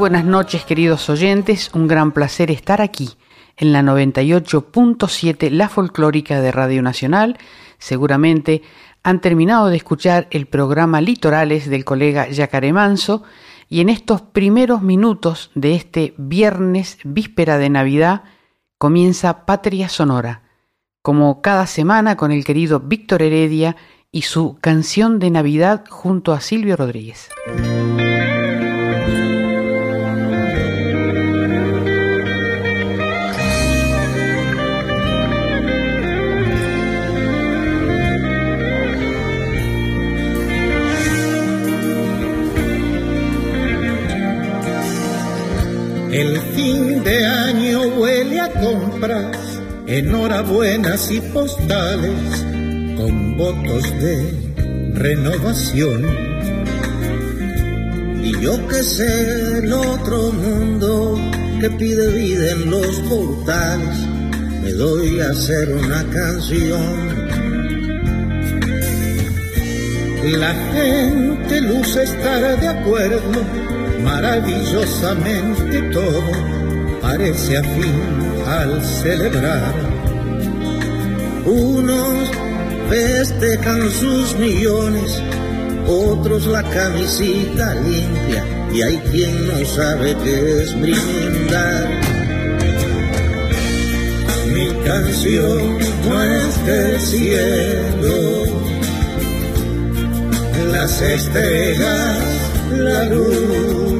Buenas noches queridos oyentes, un gran placer estar aquí en la 98.7 La Folclórica de Radio Nacional. Seguramente han terminado de escuchar el programa Litorales del colega Yacaré Manso y en estos primeros minutos de este viernes víspera de Navidad comienza Patria Sonora, como cada semana con el querido Víctor Heredia y su canción de Navidad junto a Silvio Rodríguez. El fin de año huele a compras, enhorabuenas y postales con votos de renovación. Y yo que sé el otro mundo que pide vida en los portales, me doy a hacer una canción. La gente luce estar de acuerdo maravillosamente todo parece afín al celebrar. Unos festejan sus millones, otros la camisita limpia y hay quien no sabe qué es brindar. Mi canción no es del cielo, las estrellas, la luna,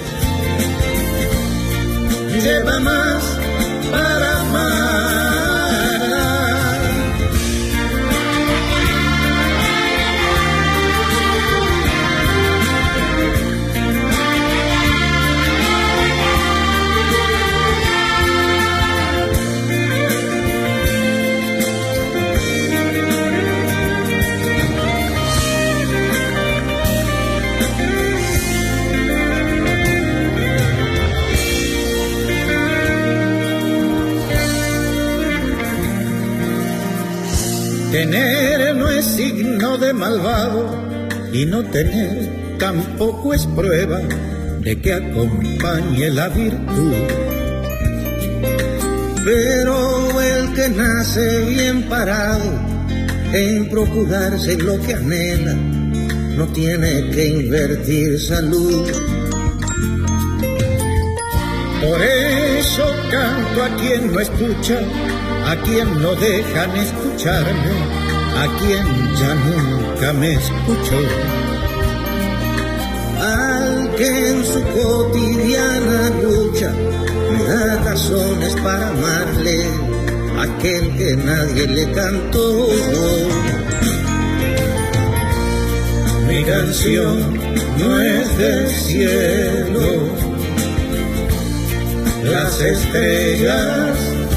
lleva más para amar. Tener no es signo de malvado y no tener tampoco es prueba de que acompañe la virtud. Pero el que nace bien parado en procurarse lo que anhela, no tiene que invertir salud. Por eso canto a quien no escucha, a quien no dejan escucharme, a quien ya nunca me escuchó. Al que en su cotidiana lucha me da razones para amarle, aquel que nadie le cantó. Mi canción no es del cielo las estrellas,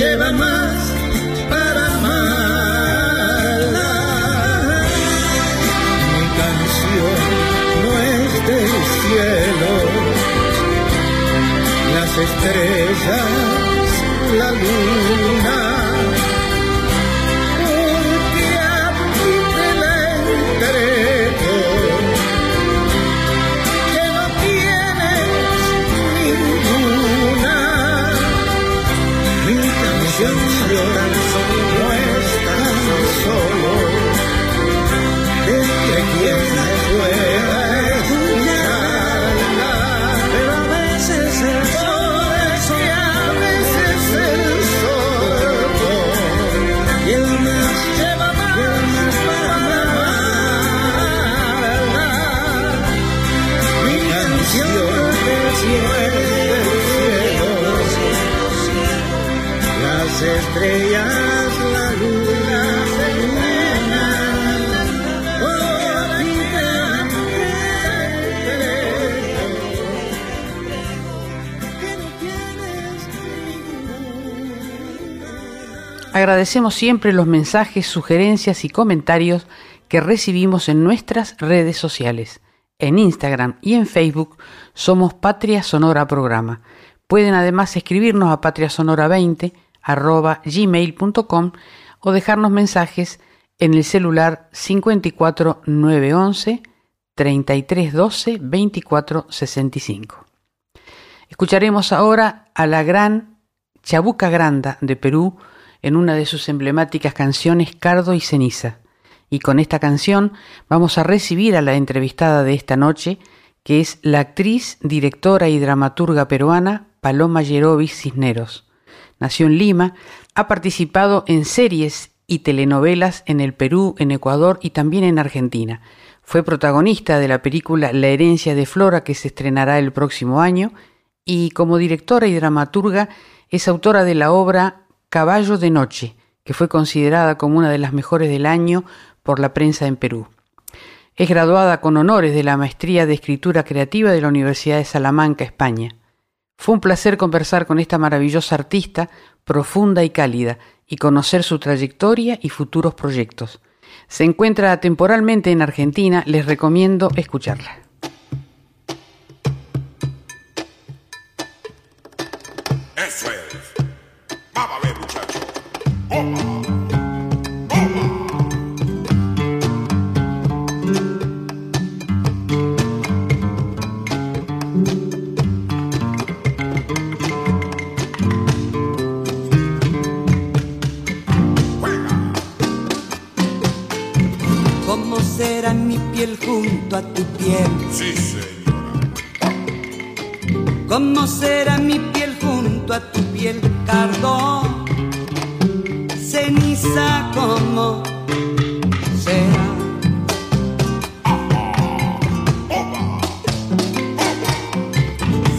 lleva más para amarla. Mi canción no es del cielo, las estrellas, la luz. Agradecemos siempre los mensajes, sugerencias y comentarios que recibimos en nuestras redes sociales. En Instagram y en Facebook somos Patria Sonora Programa. Pueden además escribirnos a patriasonora20 arroba gmail.com o dejarnos mensajes en el celular 54 911 3312 24 65. Escucharemos ahora a la gran Chabuca Granda de Perú en una de sus emblemáticas canciones Cardo y Ceniza. Y con esta canción vamos a recibir a la entrevistada de esta noche, que es la actriz, directora y dramaturga peruana Paloma Yerovis Cisneros. Nació en Lima, ha participado en series y telenovelas en el Perú, en Ecuador y también en Argentina. Fue protagonista de la película La herencia de Flora que se estrenará el próximo año y como directora y dramaturga es autora de la obra Caballo de Noche, que fue considerada como una de las mejores del año por la prensa en Perú. Es graduada con honores de la Maestría de Escritura Creativa de la Universidad de Salamanca, España. Fue un placer conversar con esta maravillosa artista, profunda y cálida, y conocer su trayectoria y futuros proyectos. Se encuentra temporalmente en Argentina, les recomiendo escucharla. Eso es. Vamos a ver, a tu piel, cardo? Ceniza, ¿cómo será?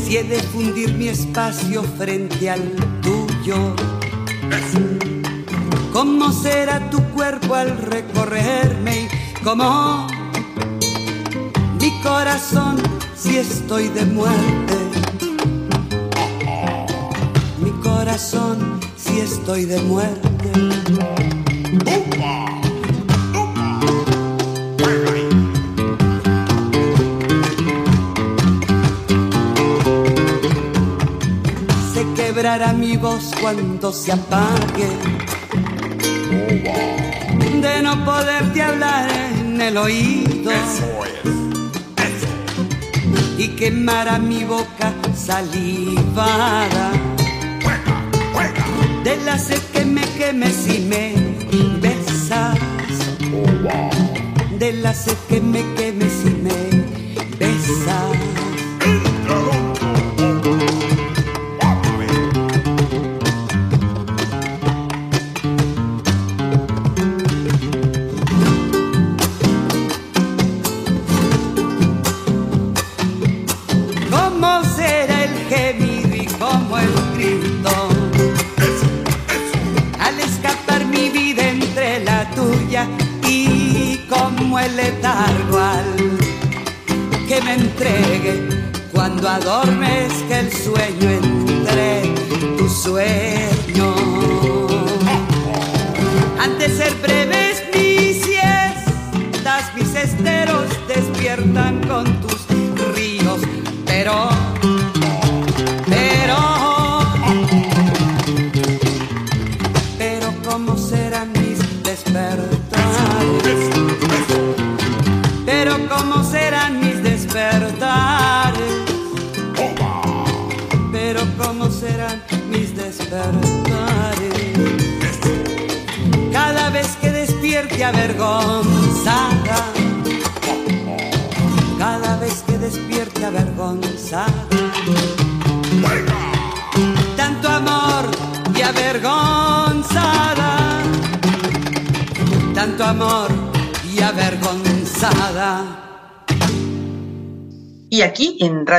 Si he de fundir mi espacio frente al tuyo, ¿cómo será tu cuerpo al recorrerme? ¿Y cómo mi corazón si estoy de muerte? Si estoy de muerte. Se quebrará mi voz cuando se apague. De no poderte hablar en el oído Eso es. Eso. y quemará mi boca salivada. Sed que me queme si me besas. De la sed que me queme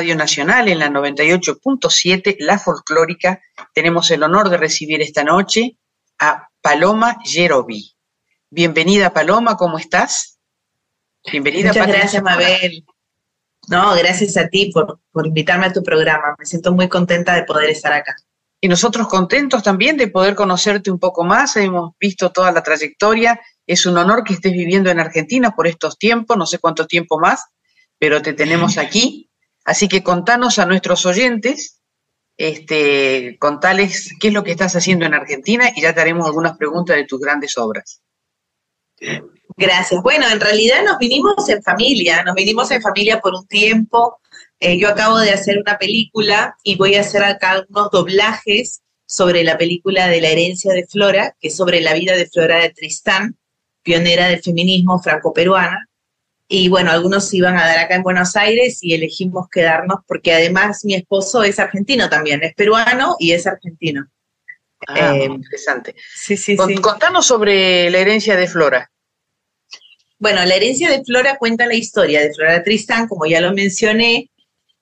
Radio Nacional, en la 98.7, La Folclórica, tenemos el honor de recibir esta noche a Paloma Yerobi. Bienvenida Paloma, ¿cómo estás? Bienvenida. Muchas gracias Mabel. No, gracias a ti por, por invitarme a tu programa. Me siento muy contenta de poder estar acá. Y nosotros contentos también de poder conocerte un poco más. Hemos visto toda la trayectoria. Es un honor que estés viviendo en Argentina por estos tiempos, no sé cuánto tiempo más, pero te tenemos aquí. Así que contanos a nuestros oyentes, este, contales qué es lo que estás haciendo en Argentina y ya te haremos algunas preguntas de tus grandes obras. Gracias. Bueno, en realidad nos vinimos en familia, nos vinimos en familia por un tiempo. Eh, yo acabo de hacer una película y voy a hacer acá unos doblajes sobre la película de la herencia de Flora, que es sobre la vida de Flora de Tristán, pionera del feminismo franco-peruana. Y bueno, algunos se iban a dar acá en Buenos Aires y elegimos quedarnos porque además mi esposo es argentino también, es peruano y es argentino. Ah, eh, interesante. Sí, sí, Con, sí. Contanos sobre la herencia de Flora. Bueno, la herencia de Flora cuenta la historia de Flora Tristán, como ya lo mencioné,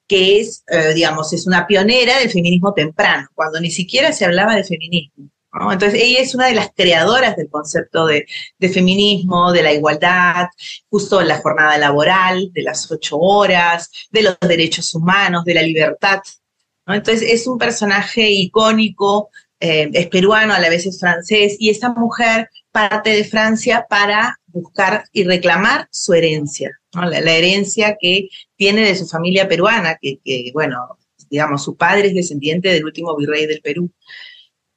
que es, eh, digamos, es una pionera del feminismo temprano, cuando ni siquiera se hablaba de feminismo. Entonces, ella es una de las creadoras del concepto de, feminismo, de la igualdad, justo en la jornada laboral, de las ocho horas, de los derechos humanos, de la libertad. Entonces, es un personaje icónico, eh, es peruano, a la vez es francés, y esta mujer parte de Francia para buscar y reclamar su herencia, la, herencia que tiene de su familia peruana, que, bueno, digamos, su padre es descendiente del último virrey del Perú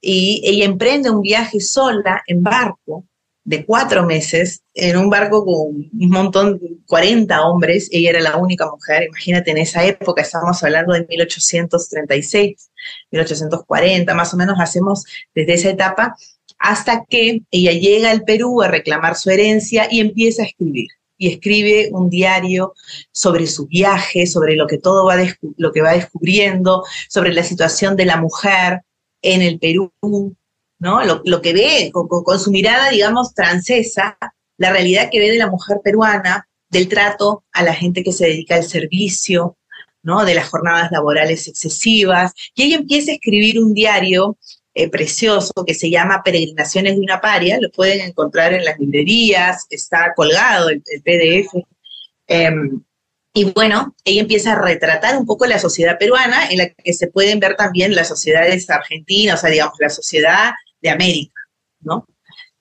y ella emprende un viaje sola en barco de cuatro meses, en un barco con un montón, 40 hombres, ella era la única mujer, imagínate en esa época, estamos hablando de 1836, 1840, más o menos hacemos desde esa etapa, hasta que ella llega al Perú a reclamar su herencia y empieza a escribir. Y escribe un diario sobre su viaje, sobre lo que todo va, lo que va descubriendo, sobre la situación de la mujer, en el Perú, ¿no? Lo, lo que ve con, su mirada, digamos, francesa, la realidad que ve de la mujer peruana, del trato a la gente que se dedica al servicio, ¿no? De las jornadas laborales excesivas. Y ella empieza a escribir un diario eh, precioso que se llama Peregrinaciones de una paria, lo pueden encontrar en las librerías, está colgado el, PDF. Eh, y bueno, ella empieza a retratar un poco la sociedad peruana, en la que se pueden ver también las sociedades argentinas, o sea, digamos, la sociedad de América, ¿no?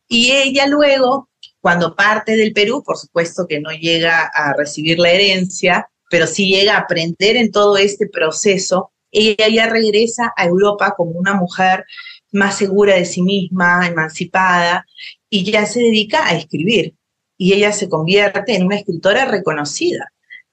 Y ella luego, cuando parte del Perú, por supuesto que no llega a recibir la herencia, pero sí llega a aprender en todo este proceso, ella ya regresa a Europa como una mujer más segura de sí misma, emancipada, y ya se dedica a escribir. Y ella se convierte en una escritora reconocida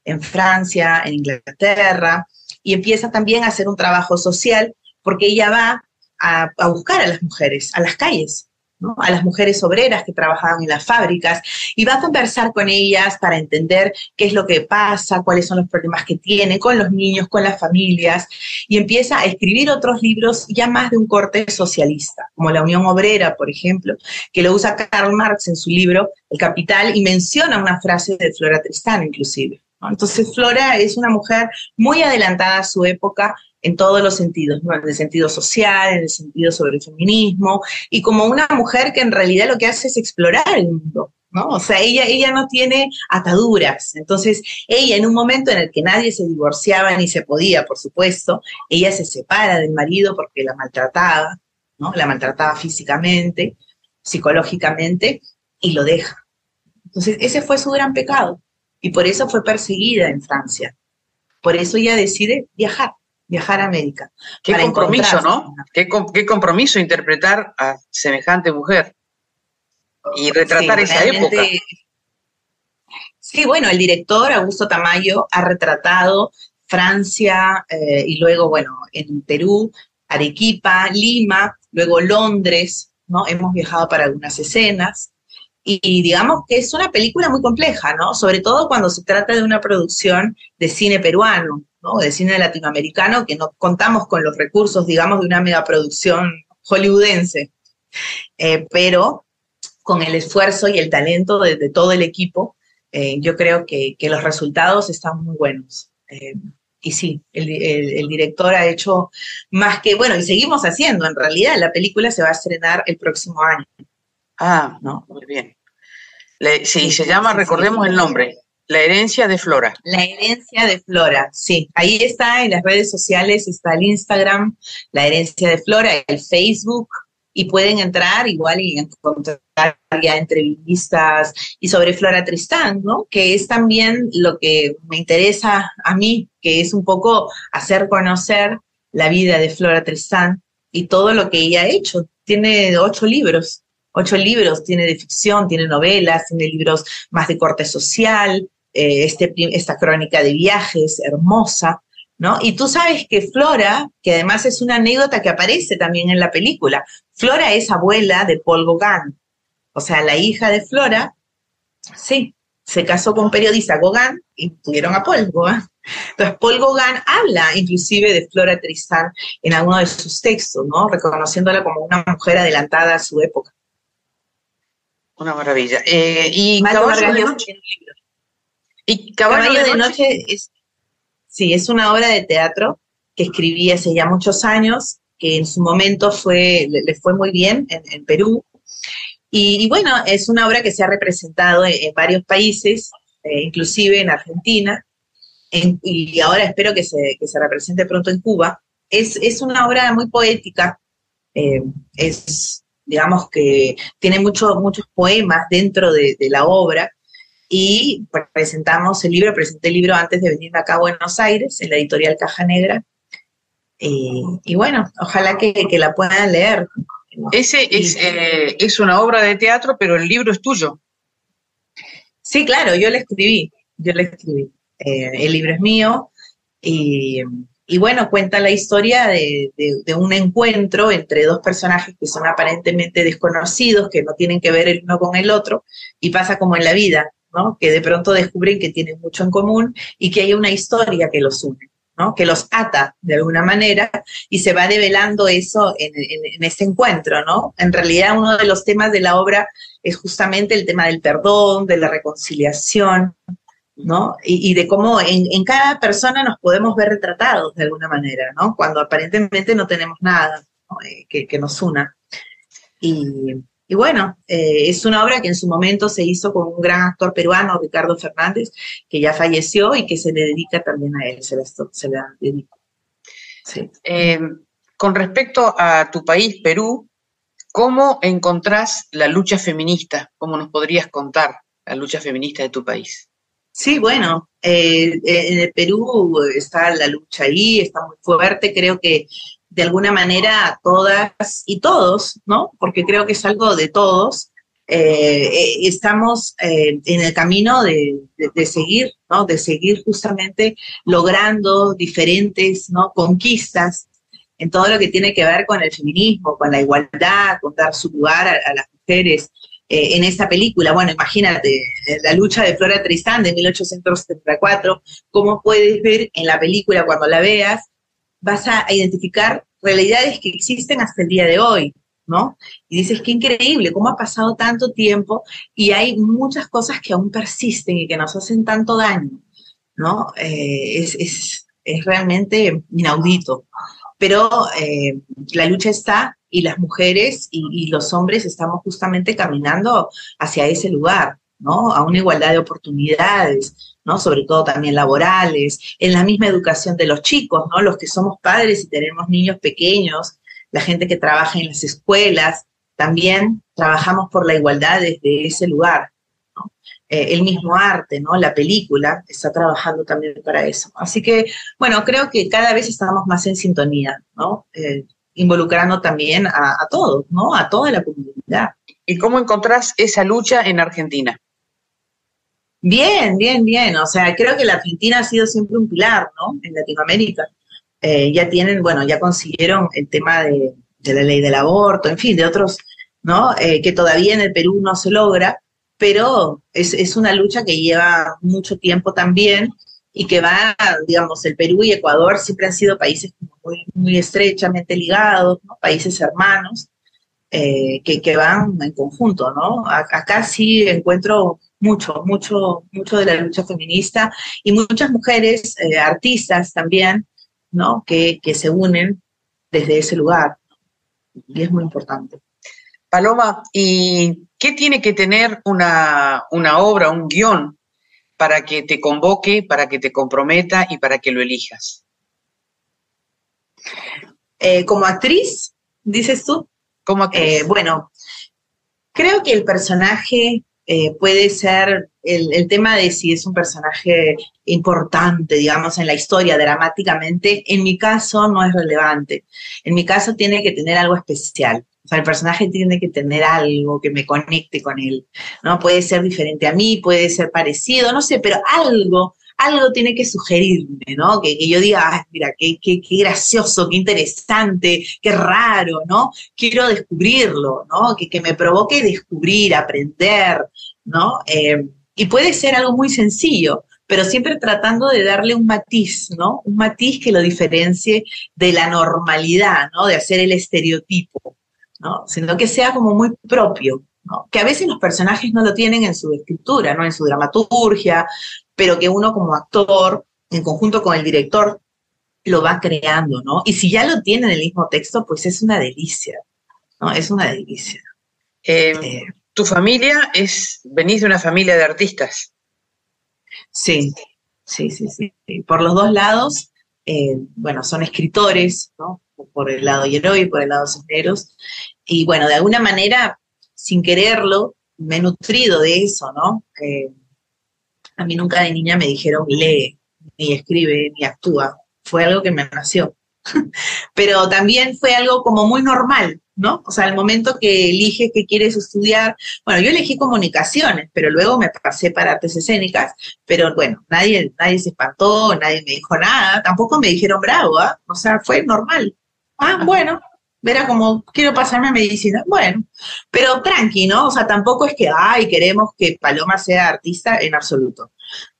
en Francia, en Inglaterra, y empieza también a hacer un trabajo social porque ella va a, a buscar a las mujeres, a las calles, ¿no? a las mujeres obreras que trabajaban en las fábricas, y va a conversar con ellas para entender qué es lo que pasa, cuáles son los problemas que tienen con los niños, con las familias, y empieza a escribir otros libros ya más de un corte socialista, como La Unión Obrera, por ejemplo, que lo usa Karl Marx en su libro El Capital y menciona una frase de Flora Tristán inclusive. Entonces, Flora es una mujer muy adelantada a su época en todos los sentidos, ¿no? en el sentido social, en el sentido sobre el feminismo, y como una mujer que en realidad lo que hace es explorar el mundo. ¿no? O sea, ella, ella no tiene ataduras. Entonces, ella en un momento en el que nadie se divorciaba ni se podía, por supuesto, ella se separa del marido porque la maltrataba, ¿no? La maltrataba físicamente, psicológicamente, y lo deja. Entonces, ese fue su gran pecado y por eso fue perseguida en Francia. Por eso ella decide viajar, viajar a América. Qué compromiso, ¿no? Qué, qué, compromiso interpretar a semejante mujer y retratar sí, esa época. Sí, bueno, el director Augusto Tamayo ha retratado Francia eh, y luego, bueno, en Perú, Arequipa, Lima, luego Londres, ¿no? Hemos viajado para algunas escenas. Y, digamos que es una película muy compleja, ¿no? Sobre todo cuando se trata de una producción de cine peruano, ¿no? De cine latinoamericano, que no contamos con los recursos, digamos, de una megaproducción hollywoodense. Eh, pero con el esfuerzo y el talento de, todo el equipo, eh, yo creo que, los resultados están muy buenos. Eh, y sí, el, director ha hecho más que, bueno, y seguimos haciendo, en realidad la película se va a estrenar el próximo año. Ah, no, muy bien. Sí, se llama, recordemos el nombre, La herencia de Flora. La herencia de Flora, sí. Ahí está en las redes sociales, está el Instagram, La herencia de Flora, el Facebook, y pueden entrar igual y encontrar ya entrevistas y sobre Flora Tristán, ¿no? Que es también lo que me interesa a mí, que es un poco hacer conocer la vida de Flora Tristán y todo lo que ella ha hecho. Tiene ocho libros, ocho libros, tiene de ficción, tiene novelas, tiene libros más de corte social, eh, este, esta crónica de viajes hermosa, ¿no? Y tú sabes que Flora, que además es una anécdota que aparece también en la película, Flora es abuela de Paul Gauguin, o sea, la hija de Flora, sí, se casó con un periodista Gauguin y tuvieron a Paul Gauguin. Entonces, Paul Gauguin habla inclusive de Flora Tristán en alguno de sus textos, ¿no? Reconociéndola como una mujer adelantada a su época. Una maravilla. Eh, y Caballo de Noche. Y Caballo, Caballo de, de Noche, noche es, sí, es una obra de teatro que escribí hace ya muchos años, que en su momento fue, le, le fue muy bien en, en Perú. Y, y, bueno, es una obra que se ha representado en, en varios países, eh, inclusive en Argentina, en, y ahora espero que se, que se, represente pronto en Cuba. Es, es una obra muy poética, eh, es, digamos que tiene mucho, muchos poemas dentro de, de la obra, y presentamos el libro, presenté el libro antes de venirme acá a Buenos Aires, en la editorial Caja Negra. Y, y bueno, ojalá que, que, la puedan leer. Ese es, eh, es una obra de teatro, pero el libro es tuyo. Sí, claro, yo le escribí, yo le escribí. Eh, el libro es mío y, y, bueno, cuenta la historia de, de, un encuentro entre dos personajes que son aparentemente desconocidos, que no tienen que ver el uno con el otro, y pasa como en la vida, ¿no? Que de pronto descubren que tienen mucho en común y que hay una historia que los une, ¿no? Que los ata de alguna manera y se va develando eso en, en, en ese encuentro, ¿no? En realidad uno de los temas de la obra es justamente el tema del perdón, de la reconciliación, ¿no? Y, y de cómo en, en, cada persona nos podemos ver retratados de alguna manera, ¿no? Cuando aparentemente no tenemos nada. Eh, que, que, nos una. Y, y bueno, eh, es una obra que en su momento se hizo con un gran actor peruano, Ricardo Fernández, que ya falleció y que se le dedica también a él, se la, se. Sí. Eh, con respecto a tu país, Perú, ¿cómo encontrás la lucha feminista? ¿Cómo nos podrías contar la lucha feminista de tu país? Sí, bueno, eh, en el Perú está la lucha ahí, está muy fuerte, creo que de alguna manera todas y todos, ¿no? Porque creo que es algo de todos, eh, estamos eh, en el camino de, seguir, ¿no? De seguir justamente logrando diferentes, ¿no? Conquistas en todo lo que tiene que ver con el feminismo, con la igualdad, con dar su lugar a las mujeres eh, en esta película. Bueno, imagínate, la lucha de Flora Tristán de 1874, cómo puedes ver en la película cuando la veas, vas a identificar realidades que existen hasta el día de hoy, ¿no? Y dices, qué increíble, cómo ha pasado tanto tiempo y hay muchas cosas que aún persisten y que nos hacen tanto daño, ¿no? Eh, es, es, es, realmente inaudito. Pero eh, la lucha está y las mujeres y, los hombres estamos justamente caminando hacia ese lugar, ¿no? A una igualdad de oportunidades, ¿no? Sobre todo también laborales, en la misma educación de los chicos, ¿no? Los que somos padres y tenemos niños pequeños, la gente que trabaja en las escuelas, también trabajamos por la igualdad desde ese lugar. Eh, el mismo arte, ¿no? La película está trabajando también para eso. Así que, bueno, creo que cada vez estamos más en sintonía, ¿no? Eh, involucrando también a, a, todos, ¿no? A toda la comunidad. ¿Y cómo encontrás esa lucha en Argentina? Bien, bien, bien. O sea, creo que la Argentina ha sido siempre un pilar, ¿no? En Latinoamérica. eh, ya tienen, bueno, ya consiguieron el tema de, de la ley del aborto, en fin, de otros, ¿no? Eh, que todavía en el Perú no se logra, pero es, es una lucha que lleva mucho tiempo también y que va, digamos, el Perú y Ecuador siempre han sido países muy, muy estrechamente ligados, países hermanos, eh, que, que, van en conjunto, ¿no? Acá sí encuentro mucho, mucho, mucho de la lucha feminista y muchas mujeres, eh, artistas también, ¿no? Que, que se unen desde ese lugar. Y es muy importante. Paloma, ¿y qué tiene que tener una, una obra, un guion, para que te convoque, para que te comprometa y para que lo elijas? Eh, como actriz, dices tú. Como actriz. Eh, bueno, creo que el personaje eh, puede ser el, el, tema de si es un personaje importante, digamos, en la historia dramáticamente. En mi caso no es relevante. En mi caso tiene que tener algo especial. Sea, el personaje tiene que tener algo que me conecte con él, ¿no? Puede ser diferente a mí, puede ser parecido, no sé, pero algo, algo tiene que sugerirme, ¿no? Que, que yo diga, mira, qué, qué, qué, gracioso, qué interesante, qué raro, ¿no? Quiero descubrirlo, ¿no? Que, que me provoque descubrir, aprender, ¿no? Eh, y puede ser algo muy sencillo, pero siempre tratando de darle un matiz, ¿no? Un matiz que lo diferencie de la normalidad, ¿no? De hacer el estereotipo. ¿No? sino que sea como muy propio, ¿no? que a veces los personajes no lo tienen en su escritura, ¿no? en su dramaturgia, pero que uno como actor, en conjunto con el director, lo va creando, ¿no? Y si ya lo tiene en el mismo texto, pues es una delicia, ¿no? Es una delicia. Eh, eh, ¿Tu familia es, venís de una familia de artistas? Sí, sí, sí, sí. Por los dos lados, eh, bueno, son escritores, ¿no? Por el lado Hierro y por el lado Cisneros. Y bueno, de alguna manera, sin quererlo, me he nutrido de eso, ¿no? Eh, a mí nunca de niña me dijeron lee, ni escribe, ni actúa. Fue algo que me nació. Pero también fue algo como muy normal, ¿no? O sea, el momento que eliges qué quieres estudiar, bueno, yo elegí comunicaciones, pero luego me pasé para artes escénicas, pero bueno, nadie, nadie se espantó, nadie me dijo nada, tampoco me dijeron bravo, ¿eh? o sea, fue normal. Ah, bueno, era como, quiero pasarme a medicina. Bueno, pero tranqui, ¿no? O sea, tampoco es que, ay, queremos que Paloma sea artista en absoluto.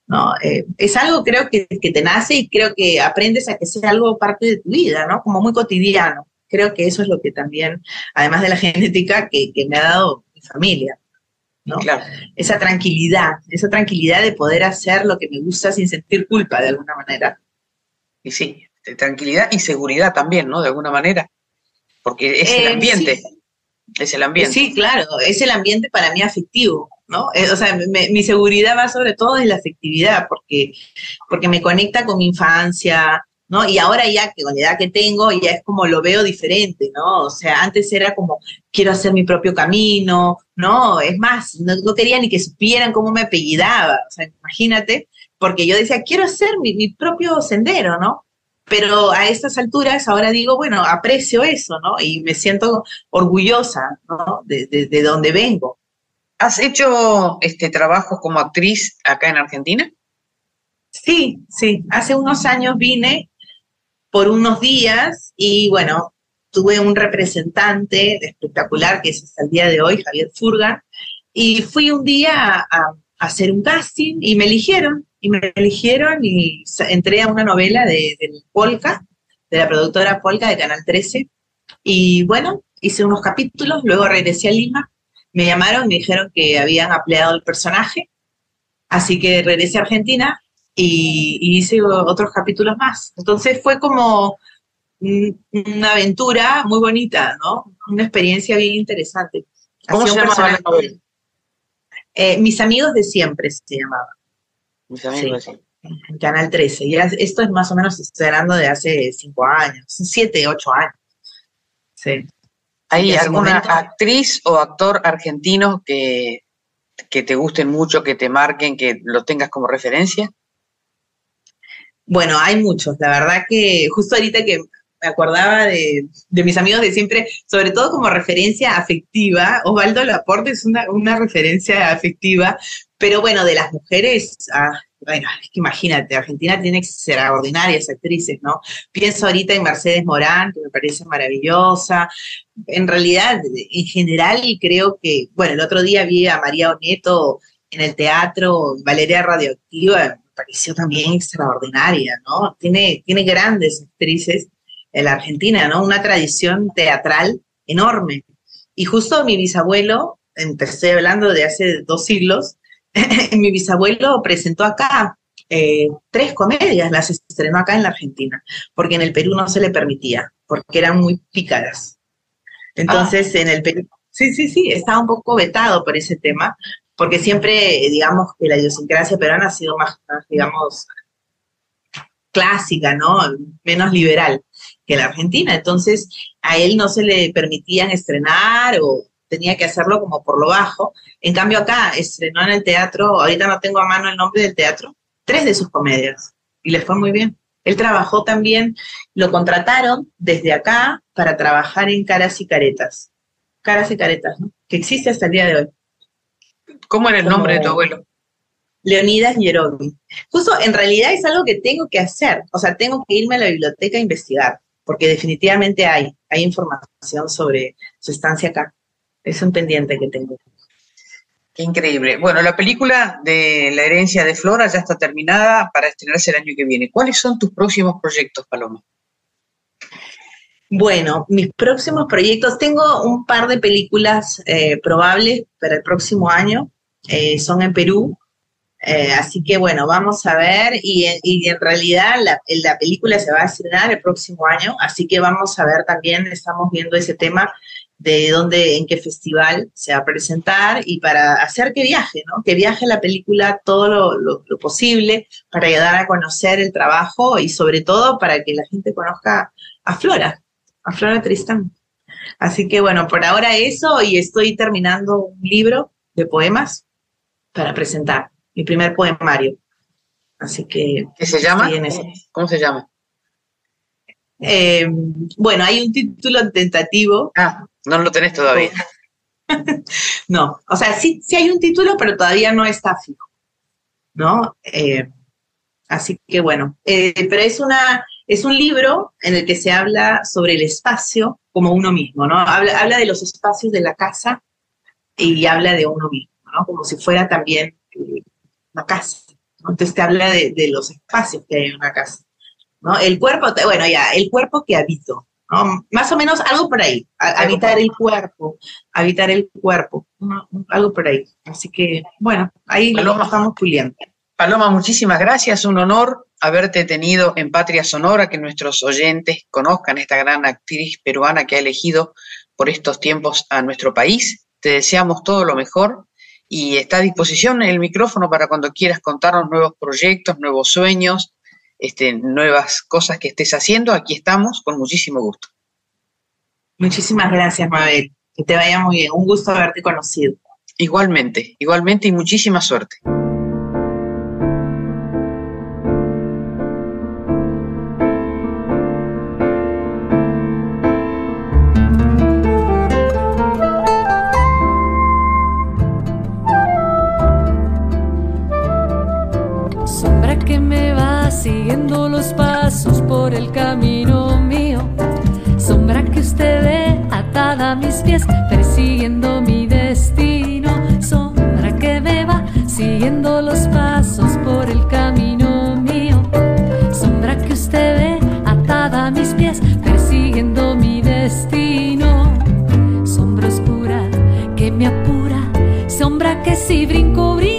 No, eh, es algo creo que, que, te nace y creo que aprendes a que sea algo parte de tu vida, ¿no? Como muy cotidiano. Creo que eso es lo que también, además de la genética, que, que me ha dado mi familia. ¿no? Claro. Esa tranquilidad, esa tranquilidad de poder hacer lo que me gusta sin sentir culpa de alguna manera. Y sí, tranquilidad y seguridad también, ¿no? De alguna manera. Porque es el Eh, ambiente. sí. Es el ambiente. Sí, claro, es el ambiente para mí afectivo, ¿no? Eh, o sea, me- mi seguridad va sobre todo en la afectividad, porque, porque me conecta con mi infancia, ¿no? Y ahora ya que con la edad que tengo, ya es como lo veo diferente, ¿no? O sea, antes era como, quiero hacer mi propio camino, ¿no? Es más, no, no quería ni que supieran cómo me apellidaba, o sea, imagínate, porque yo decía, quiero hacer mi, mi propio sendero, ¿no? Pero a estas alturas ahora digo, bueno, aprecio eso, ¿no? Y me siento orgullosa, ¿no? De, de, de donde vengo. ¿Has hecho este trabajos como actriz acá en Argentina? Sí, sí. Hace unos años vine por unos días y bueno, tuve un representante espectacular que es hasta el día de hoy, Javier Furgan, y fui un día a hacer un casting y me eligieron, y me eligieron y entré a una novela de, del Polka, de la productora Polka de Canal 13, y bueno, hice unos capítulos, luego regresé a Lima, me llamaron y me dijeron que habían ampliado el personaje, así que regresé a Argentina y, y hice otros capítulos más. Entonces fue como una aventura muy bonita, ¿no? Una experiencia bien interesante. ¿Cómo se llamaba la novela? Eh, Mis amigos de siempre se llamaba, Sí. decían. en Canal 13. Y esto es más o menos, estoy hablando de hace cinco años, siete, ocho años. Sí. ¿Hay alguna momento- actriz o actor argentino que, que te gusten mucho, que te marquen, que lo tengas como referencia? Bueno, hay muchos. La verdad que justo ahorita que me acordaba de, de mis amigos de siempre, sobre todo como referencia afectiva, Osvaldo Laporte es una, una referencia afectiva, pero bueno, de las mujeres, ah, bueno, es que imagínate, Argentina tiene extraordinarias actrices, ¿no? Pienso ahorita en Mercedes Morán, que me parece maravillosa. En realidad, en general, creo que, bueno, el otro día vi a María Oneto en el teatro, Valeria Radioactiva, me pareció también extraordinaria, ¿no? Tiene, tiene grandes actrices en la Argentina, ¿no? Una tradición teatral enorme. Y justo mi bisabuelo, estoy hablando de hace dos siglos, mi bisabuelo presentó acá eh, tres comedias, las estrenó acá en la Argentina, porque en el Perú no se le permitía, porque eran muy pícaras. Entonces, en el Perú, sí, sí, sí, estaba un poco vetado por ese tema, porque siempre, digamos, que la idiosincrasia peruana ha sido más, más, digamos, clásica, ¿no? Menos liberal que la Argentina. Entonces, a él no se le permitían estrenar o tenía que hacerlo como por lo bajo. En cambio, acá estrenó en el teatro, ahorita no tengo a mano el nombre del teatro, tres de sus comedias y le fue muy bien. Él trabajó también, lo contrataron desde acá para trabajar en Caras y Caretas. Caras y Caretas, ¿no? Que existe hasta el día de hoy. ¿Cómo era el Como- nombre de tu abuelo? Leonidas Yerovi. Justo, en realidad es algo que tengo que hacer. O sea, tengo que irme a la biblioteca a investigar, porque definitivamente hay, hay información sobre su estancia acá. Es un pendiente que tengo. Qué increíble. Bueno, la película de La herencia de Flora ya está terminada para estrenarse el año que viene. ¿Cuáles son tus próximos proyectos, Paloma? Bueno, mis próximos proyectos, tengo un par de películas eh, probables para el próximo año, eh, son en Perú, eh, así que bueno, vamos a ver, y, en- y en realidad la, la película se va a estrenar el próximo año, así que vamos a ver también, estamos viendo ese tema de dónde, en qué festival se va a presentar y para hacer que viaje, ¿no? Que viaje la película todo lo, lo- lo posible para ayudar a conocer el trabajo y sobre todo para que la gente conozca a Flora, a Flora Tristán. Así que bueno, por ahora eso y estoy terminando un libro de poemas para presentar, mi primer poemario. Así que ¿Qué se llama? ¿Cómo se llama? Eh, bueno, hay un título tentativo. Ah, no lo tenés todavía. No, o sea, sí, sí hay un título, pero todavía no está fijo, ¿no? Eh, así que bueno, eh, pero es una, es un libro en el que se habla sobre el espacio como uno mismo, ¿no? Habla, habla de los espacios de la casa y habla de uno mismo, ¿no? Como si fuera también una casa, ¿no? Entonces te habla de, de los espacios que hay en una casa, ¿no? El cuerpo, bueno, ya, el cuerpo que habito, ¿no? Más o menos algo por ahí, a- habitar el cuerpo, habitar el cuerpo, ¿no? algo por ahí. Así que, bueno, ahí lo Paloma. estamos puliendo. Paloma, muchísimas gracias. Un honor haberte tenido en Patria Sonora, que nuestros oyentes conozcan esta gran actriz peruana que ha elegido por estos tiempos a nuestro país. Te deseamos todo lo mejor y está a disposición el micrófono para cuando quieras contarnos nuevos proyectos, nuevos sueños, este, nuevas cosas que estés haciendo. Aquí estamos con muchísimo gusto. Muchísimas gracias, Mabel. Que te vaya muy bien. Un gusto haberte conocido. Igualmente, igualmente y muchísima suerte. Pasos por el camino mío. Sombra que usted ve atada a mis pies, persiguiendo mi destino. Sombra que me va siguiendo los pasos por el camino mío. Sombra que usted ve atada a mis pies, persiguiendo mi destino. Sombra oscura que me apura, sombra que si brinco, brinca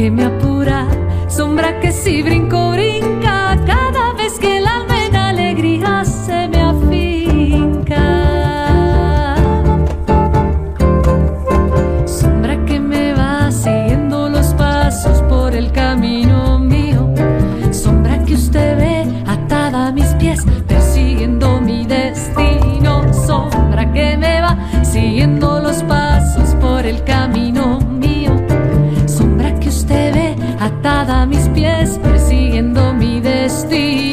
que me apura, sombra que si brinco, mis pies persiguiendo mi destino.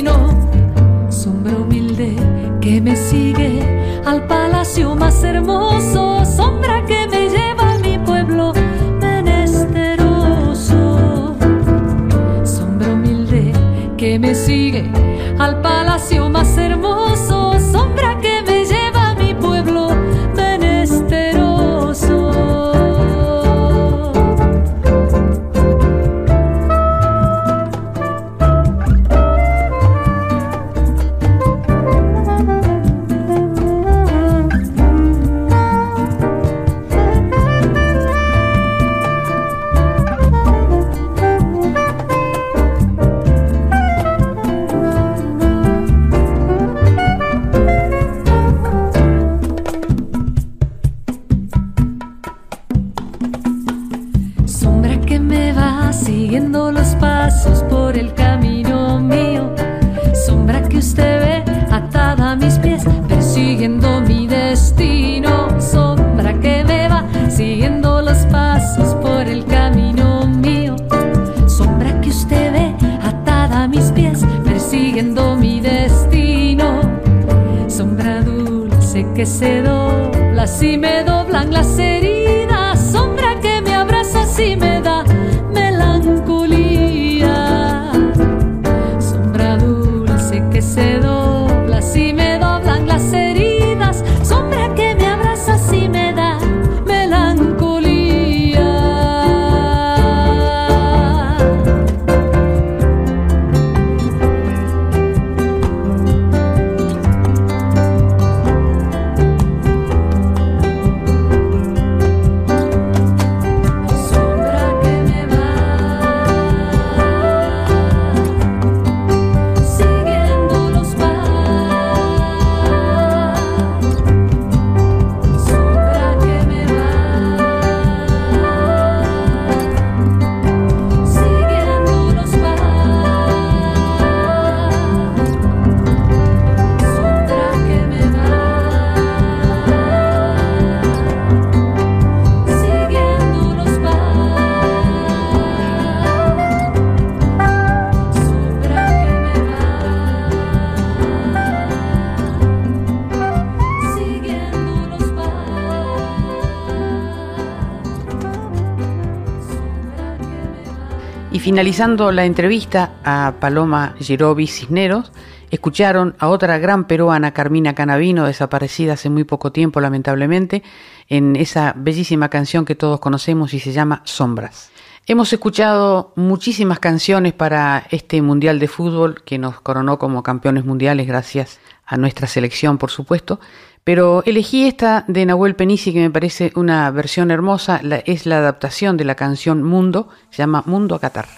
Y finalizando la entrevista a Paloma Girovi Cisneros, escucharon a otra gran peruana, Carmina Canavino, desaparecida hace muy poco tiempo lamentablemente, en esa bellísima canción que todos conocemos y se llama Sombras. Hemos escuchado muchísimas canciones para este Mundial de Fútbol que nos coronó como campeones mundiales gracias a nuestra selección, por supuesto, pero elegí esta de Nahuel Penici que me parece una versión hermosa, es la adaptación de la canción Mundo, se llama Mundo a Qatar.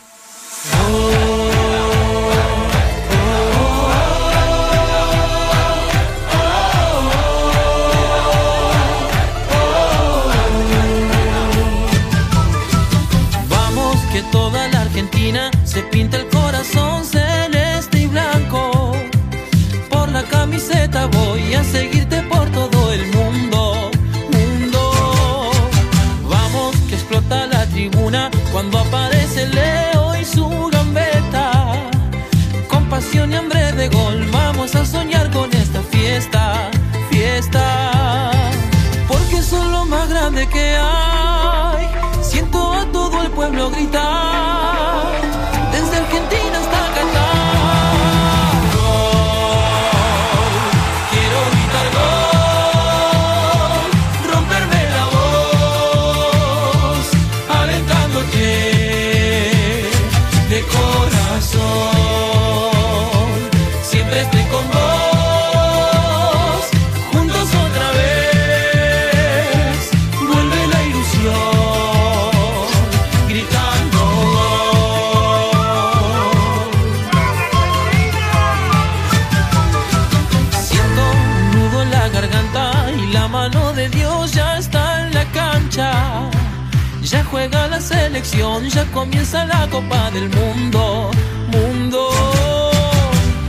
Oh. ya comienza la copa del mundo, mundo.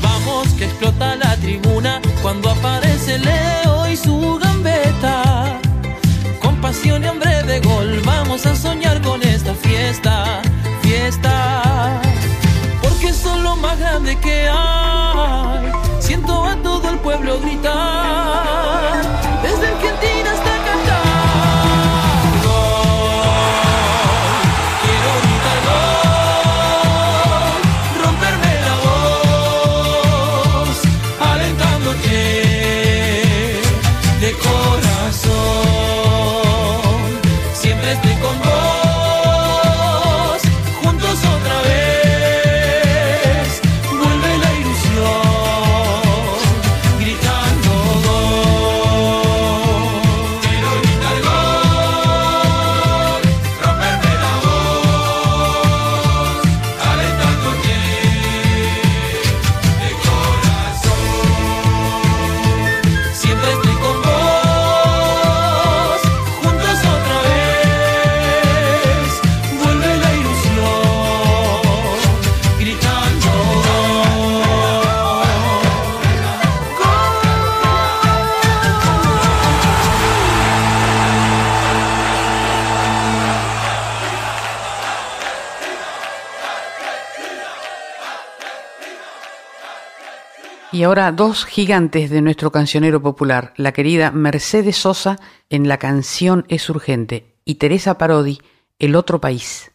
Vamos que explota la tribuna cuando aparece Leo y su gambeta. Con pasión y hambre de gol vamos a soñar con esta fiesta, fiesta. Porque son lo más grande que hay. Y ahora dos gigantes de nuestro cancionero popular, la querida Mercedes Sosa en La canción es urgente y Teresa Parodi, El otro país.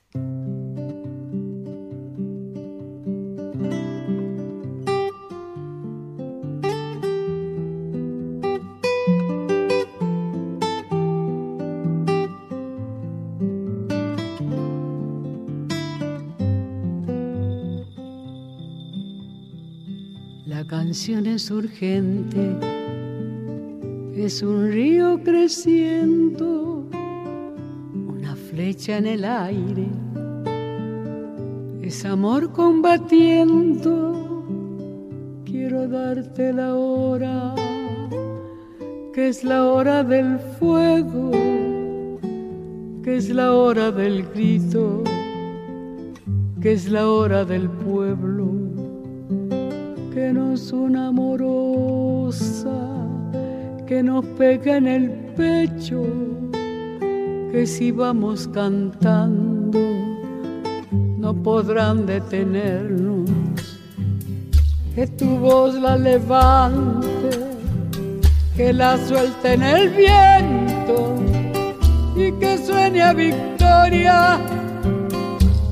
Es urgente, es un río creciendo, una flecha en el aire, es amor combatiendo. Quiero darte la hora, que es la hora del fuego, que es la hora del grito, que es la hora del una amorosa que nos pega en el pecho, que si vamos cantando no podrán detenernos, que tu voz la levante, que la suelte en el viento y que suene victoria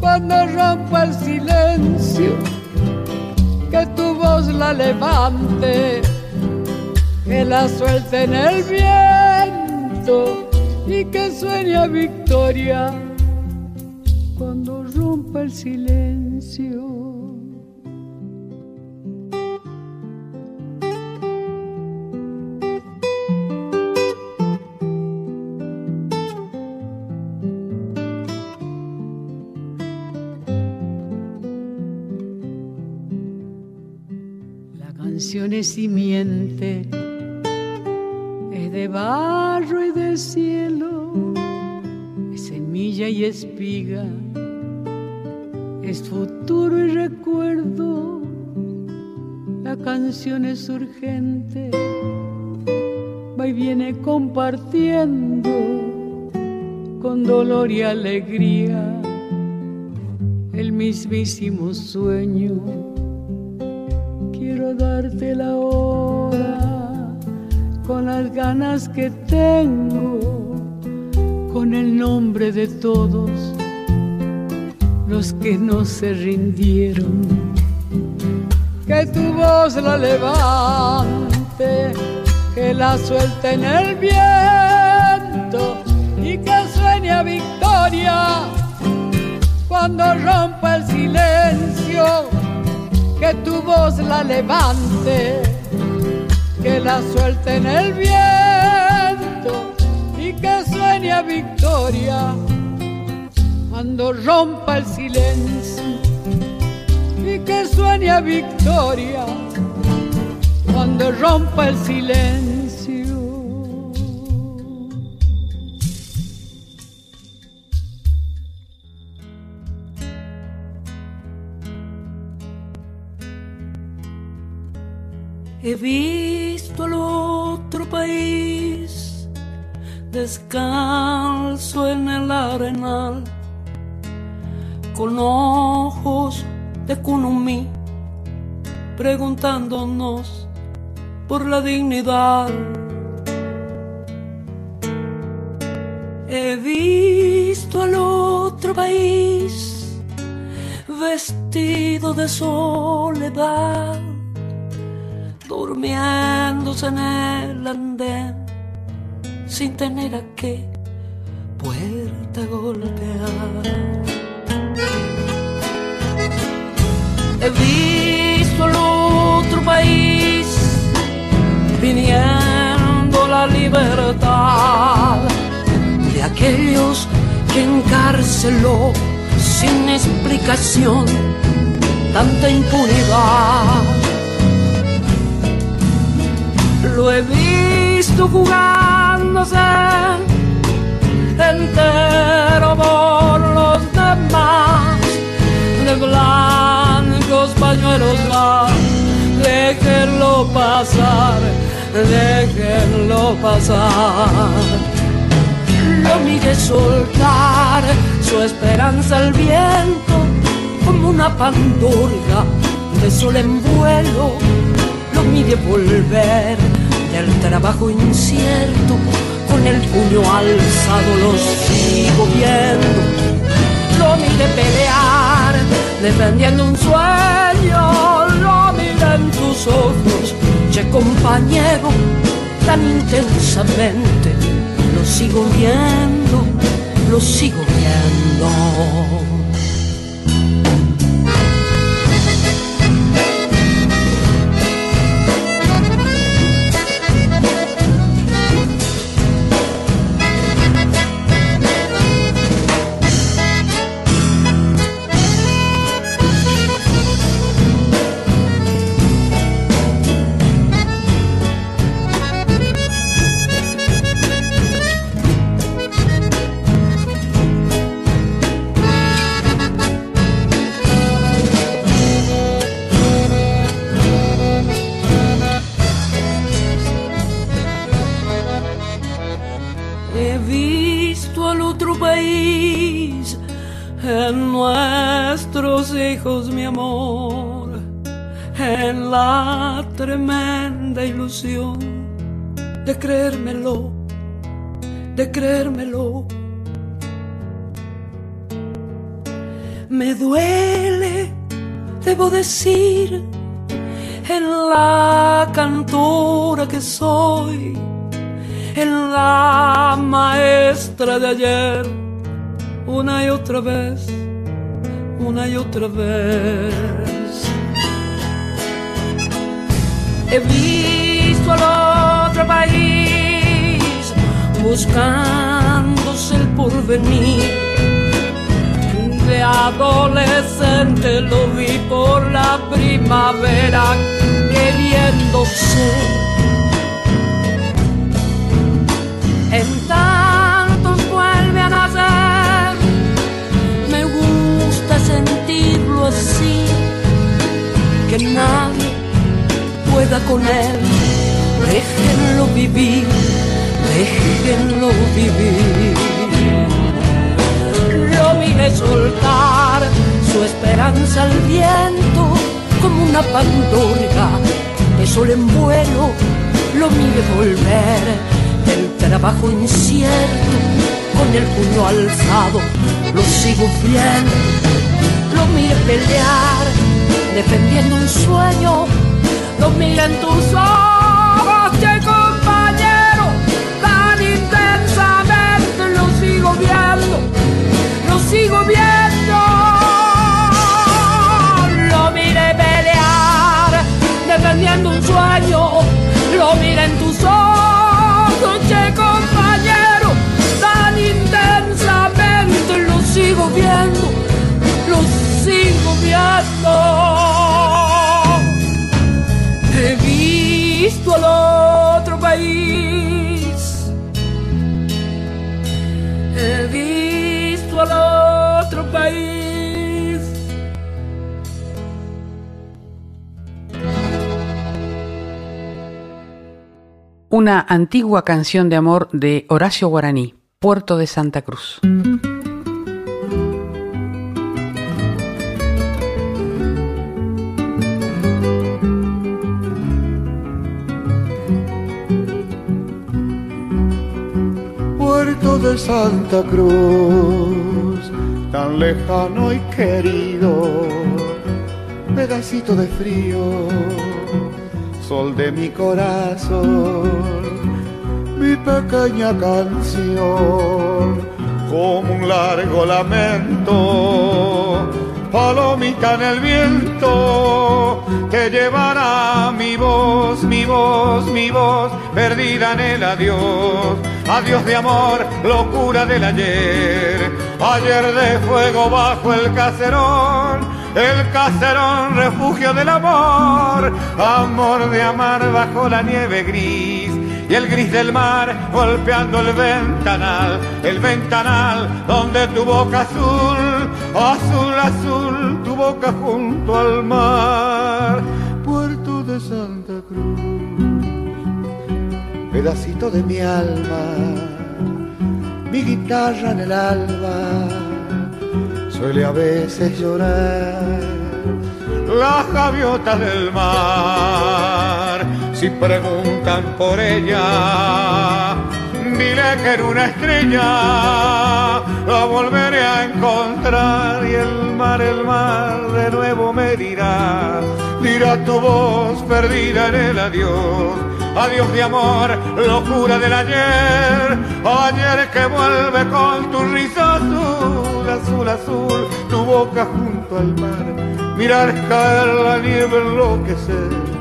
cuando rompa el silencio que tu voz la levante, que la suelte en el viento y que sueñe a victoria cuando rompa el silencio. Es simiente, es de barro y de cielo, es semilla y espiga, es futuro y recuerdo, la canción es urgente, va y viene compartiendo con dolor y alegría el mismísimo sueño darte la hora con las ganas que tengo, con el nombre de todos los que no se rindieron. Que tu voz la levante, que la suelte en el viento y que sueñe a victoria cuando rompa el silencio que tu voz la levante, que la suelte en el viento y que suene victoria cuando rompa el silencio y que suene victoria cuando rompa el silencio He visto al otro país descalzo en el arenal, con ojos de Kunumi, preguntándonos por la dignidad. He visto al otro país vestido de soledad durmiéndose en el andén sin tener a qué puerta golpear. He visto el otro país pidiendo la libertad de aquellos que encarceló sin explicación tanta impunidad lo he visto jugándose entero por los demás. De blancos pañuelos más déjenlo pasar déjenlo pasar. Lo mire soltar su esperanza al viento como una pandurga de sol en vuelo. Lo mire volver del trabajo incierto, con el puño alzado lo sigo viendo, lo mire pelear, defendiendo un sueño, lo mire en tus ojos, che compañero, tan intensamente, lo sigo viendo, lo sigo viendo. De creérmelo, de creérmelo. Me duele, debo decir, en la cantora que soy en la maestra de ayer, una y otra vez, una y otra vez. País buscándose el porvenir. De adolescente lo vi por la primavera queriéndose en tantos vuelve a nacer. Me gusta sentirlo así, que nadie pueda con él. Déjenlo vivir, déjenlo vivir. Lo mire soltar su esperanza al viento como una pandorga de sol en vuelo. Lo mire volver del trabajo incierto, con el puño alzado, lo sigo viendo, lo mire pelear, defendiendo un sueño, lo mire en tus ojos, sigo viendo, lo mire pelear, defendiendo un sueño, lo mire en tus ojos noche, compañero, tan intensamente lo sigo viendo, lo sigo viendo. He visto al Una antigua canción de amor de Horacio Guaraní, Puerto de Santa Cruz. Puerto de Santa Cruz, tan lejano y querido, pedacito de frío, sol de mi corazón, mi pequeña canción, como un largo lamento, palomita en el viento, que llevará mi voz, mi voz, mi voz, perdida en el adiós. Adiós de amor, locura del ayer, ayer de fuego bajo el caserón, el caserón refugio del amor, amor de amar bajo la nieve gris. Y el gris del mar golpeando el ventanal, el ventanal donde tu boca azul, azul, azul, tu boca junto al mar, puerto de Santa Cruz, pedacito de mi alma, mi guitarra en el alba, suele a veces llorar las gaviotas del mar si preguntan por ella, dile que en una estrella la volveré a encontrar y el mar, el mar de nuevo me dirá, dirá tu voz perdida en el adiós. Adiós de amor, locura del ayer, ayer que vuelve con tu risa azul, azul, azul, tu boca junto al mar, mirar caer la nieve, enloquecer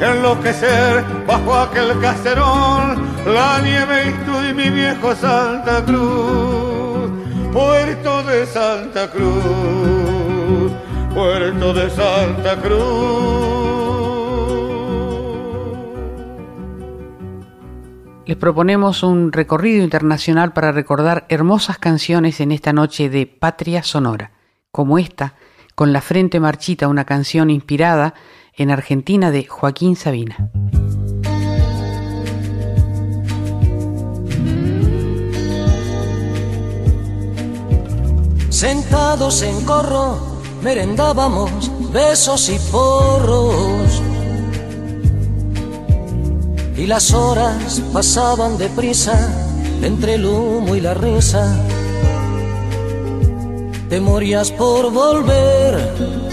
enloquecer bajo aquel caserón, la nieve y tú y mi viejo Santa Cruz, puerto de Santa Cruz, puerto de Santa Cruz. Les proponemos un recorrido internacional para recordar hermosas canciones en esta noche de Patria Sonora, como esta, con la frente marchita, una canción inspirada en Argentina de Joaquín Sabina. Sentados en corro, merendábamos besos y porros. Y las horas pasaban deprisa entre el humo y la risa. Te morías por volver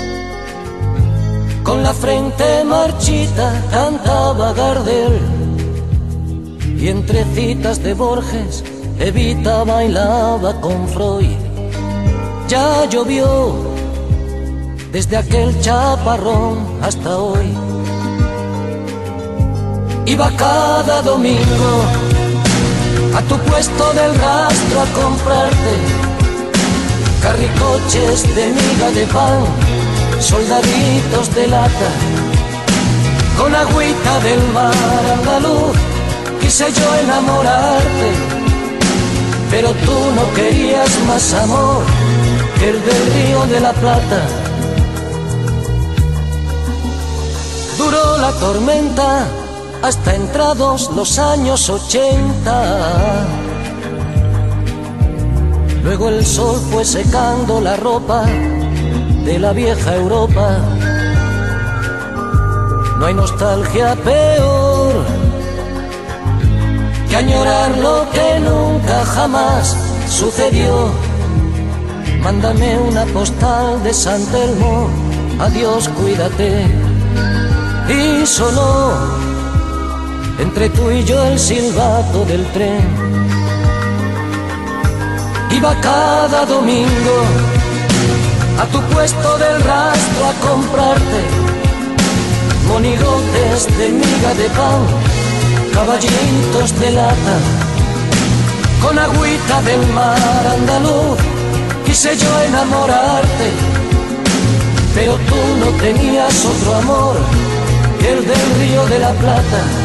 con la frente marchita cantaba Gardel y entre citas de Borges Evita bailaba con Freud. Ya llovió desde aquel chaparrón hasta hoy. Iba cada domingo a tu puesto del rastro a comprarte carricoches de miga de pan soldaditos de lata, con agüita del mar andaluz, quise yo enamorarte, pero tú no querías más amor que el del río de la Plata. Duró la tormenta hasta entrados los años ochenta. Luego el sol fue secando la ropa de la vieja Europa. No hay nostalgia peor que añorar lo que nunca jamás sucedió. Mándame una postal de San Telmo, adiós, cuídate. Y sonó entre tú y yo el silbato del tren. Iba cada domingo a tu puesto del rastro a comprarte monigotes de miga de pan, caballitos de lata, con agüita del mar andaluz, quise yo enamorarte, pero tú no tenías otro amor que el del río de la Plata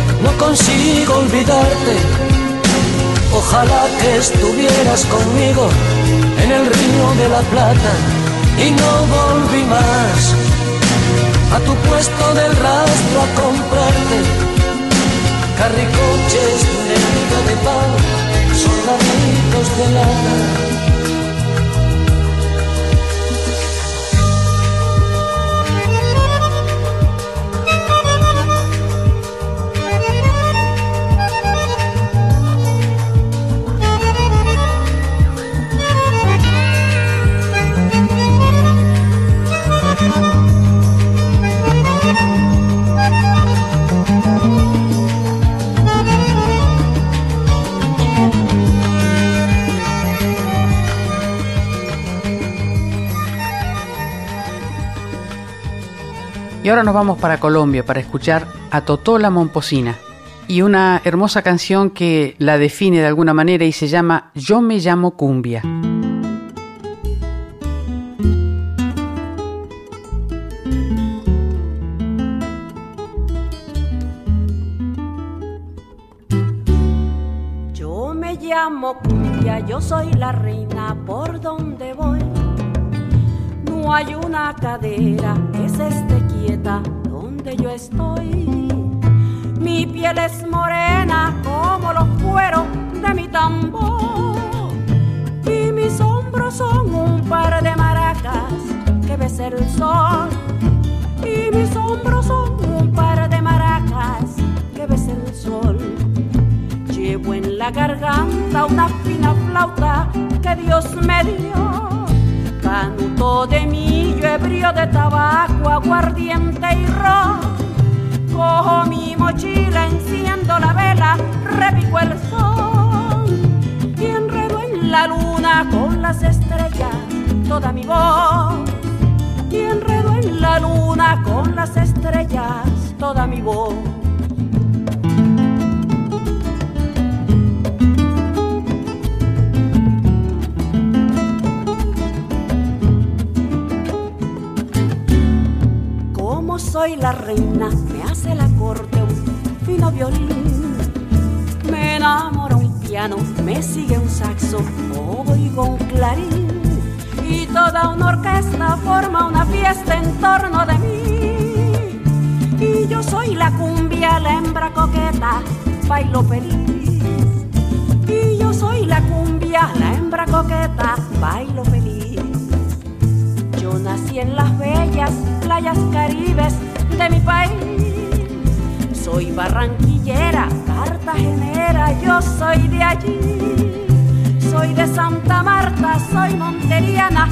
no consigo olvidarte. Ojalá que estuvieras conmigo en el río de la Plata y no volví más a tu puesto del rastro a comprarte. Carricoches de amigo de pan, soldaditos de lana. Ahora nos vamos para Colombia para escuchar a Totola Momposina y una hermosa canción que la define de alguna manera y se llama Yo me llamo cumbia. Yo me llamo cumbia, yo soy la reina por donde voy. No hay una cadera que se esté donde yo estoy. Mi piel es morena como los cueros de mi tambor. Y mis hombros son un par de maracas que besa el sol. Y mis hombros son un par de maracas que besa el sol. Llevo en la garganta una fina flauta que Dios me dio. Canuto de millo, ebrio de tabaco, aguardiente y ron. Cojo mi mochila, enciendo la vela, repico el sol y enredo en la luna con las estrellas toda mi voz. Y enredo en la luna con las estrellas toda mi voz. Soy la reina, me hace la corte un fino violín. Me enamora un piano, me sigue un saxo, oigo un clarín. Y toda una orquesta forma una fiesta en torno de mí. Y yo soy la cumbia, la hembra coqueta, bailo feliz. Y yo soy la cumbia, la hembra coqueta, bailo feliz. Yo nací en las bellas playas caribes mi país. Soy barranquillera, cartagenera, yo soy de allí. Soy de Santa Marta, soy monteriana,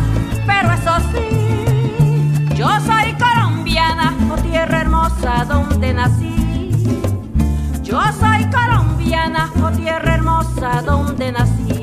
pero eso sí, yo soy colombiana, oh tierra hermosa donde nací. Yo soy colombiana, oh tierra hermosa donde nací.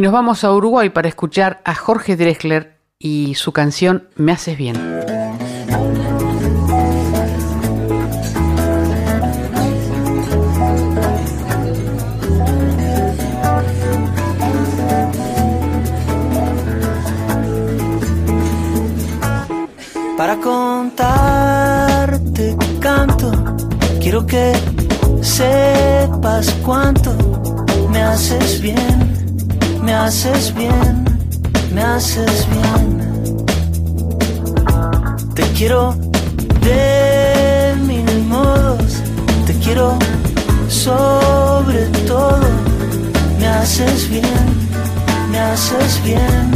Y nos vamos a Uruguay para escuchar a Jorge Drexler y su canción Me haces bien. Para contarte canto, quiero que sepas cuánto me haces bien, haces bien, me haces bien. Te quiero de mil modos, te quiero sobre todo. Me haces bien, me haces bien,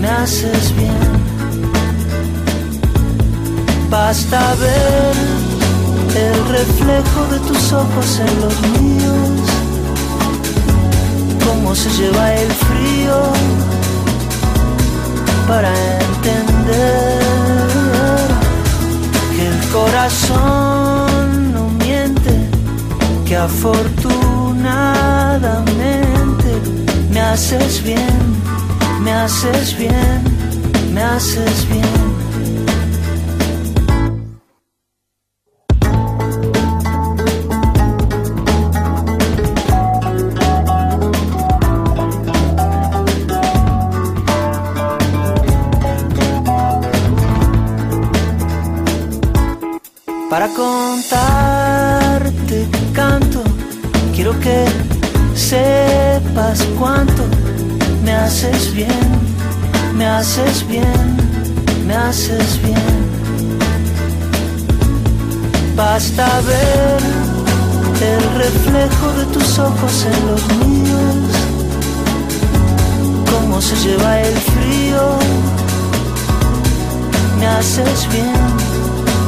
me haces bien. Basta ver el reflejo de tus ojos en los míos, cómo se lleva el frío para entender que el corazón no miente, que afortunadamente me haces bien, me haces bien, me haces bien. Para contarte canto, quiero que sepas cuánto me haces bien, me haces bien, me haces bien. Basta ver el reflejo de tus ojos en los míos, cómo se lleva el frío, me haces bien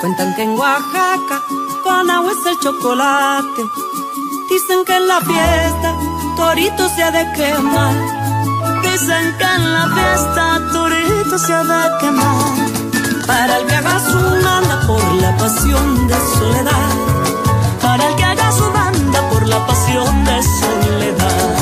Cuentan que en Oaxaca Conagua es el chocolate. Dicen que en la fiesta Torito se ha de quemar. Dicen que en la fiesta Torito se ha de quemar. Para el que haga su banda por la pasión de soledad. Para el que haga su banda por la pasión de soledad.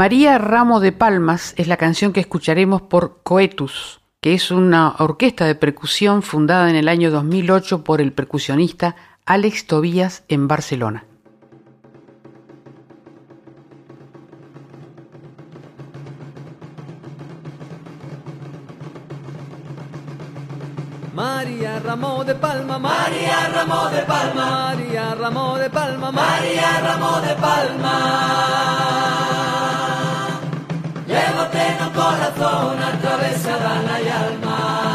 María Ramo de Palmas es la canción que escucharemos por Coetus, que es una orquesta de percusión fundada en el año 2008 por el percusionista Alex Tobías en Barcelona. María Ramo de Palma, María Ramo de Palma, María Ramo de Palma, María Ramo de Palma. Llevo pleno corazón atravesada la alma.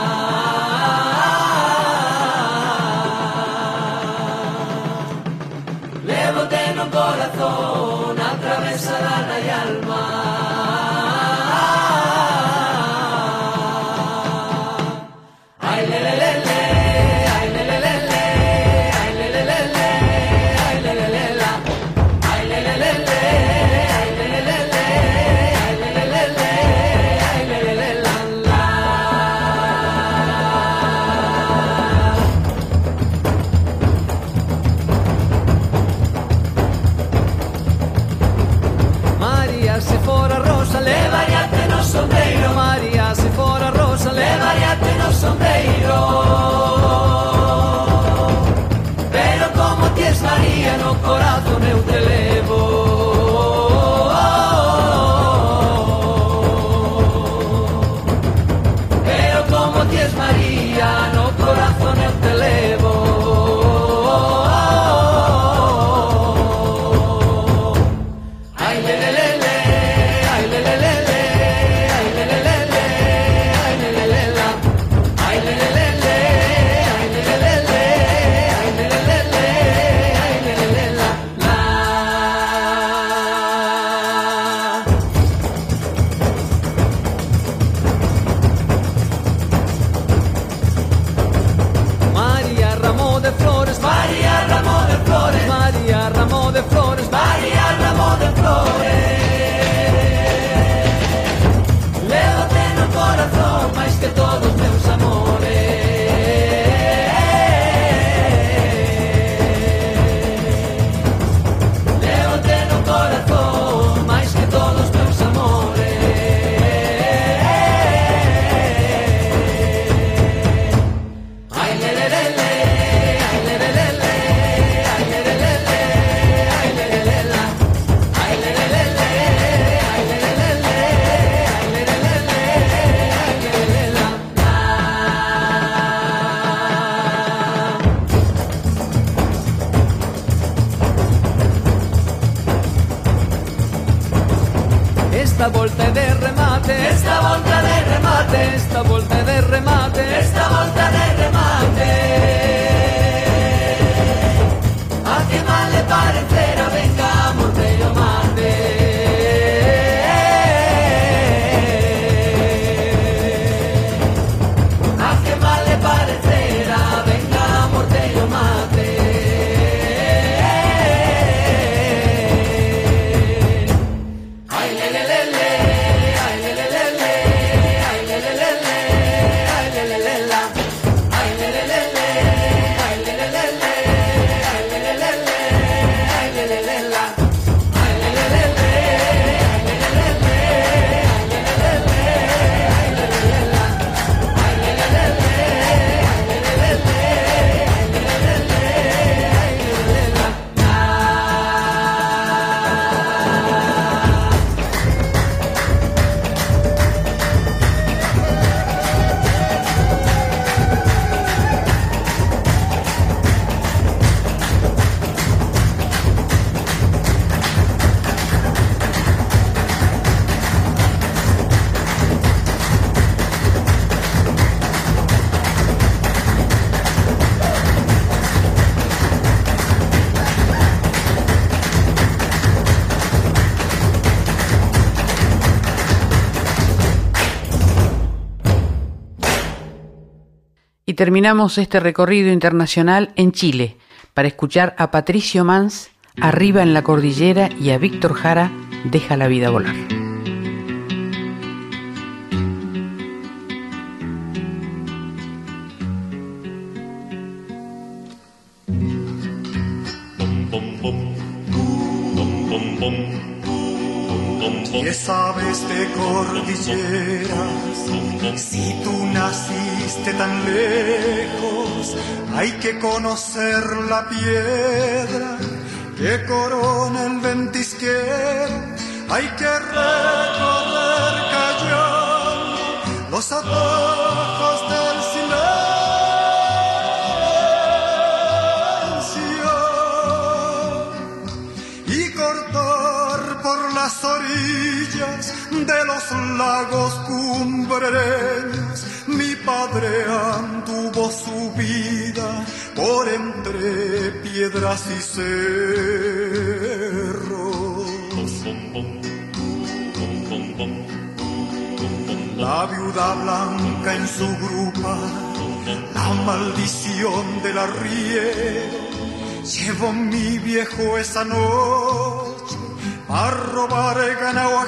Y terminamos este recorrido internacional en Chile para escuchar a Patricio Mans, Arriba en la Cordillera, y a Víctor Jara, Deja la vida volar. Conocer la piedra y cerros. La viuda blanca en su grupa, la maldición del arriero. Llevó mi viejo esa noche a robar el ganado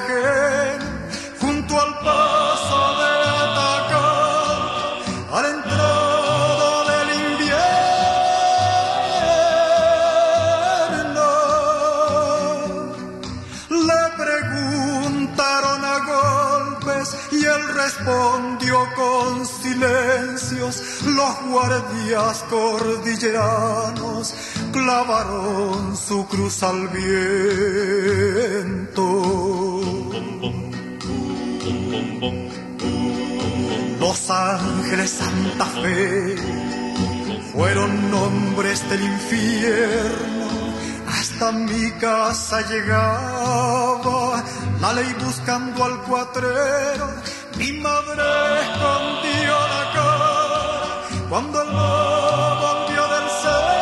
Los guardias cordilleranos clavaron su cruz al viento. Los ángeles Santa Fe fueron nombres del infierno. Hasta mi casa llegaba la ley buscando al cuatrero. Mi madre cara cuando el lobo del cerro.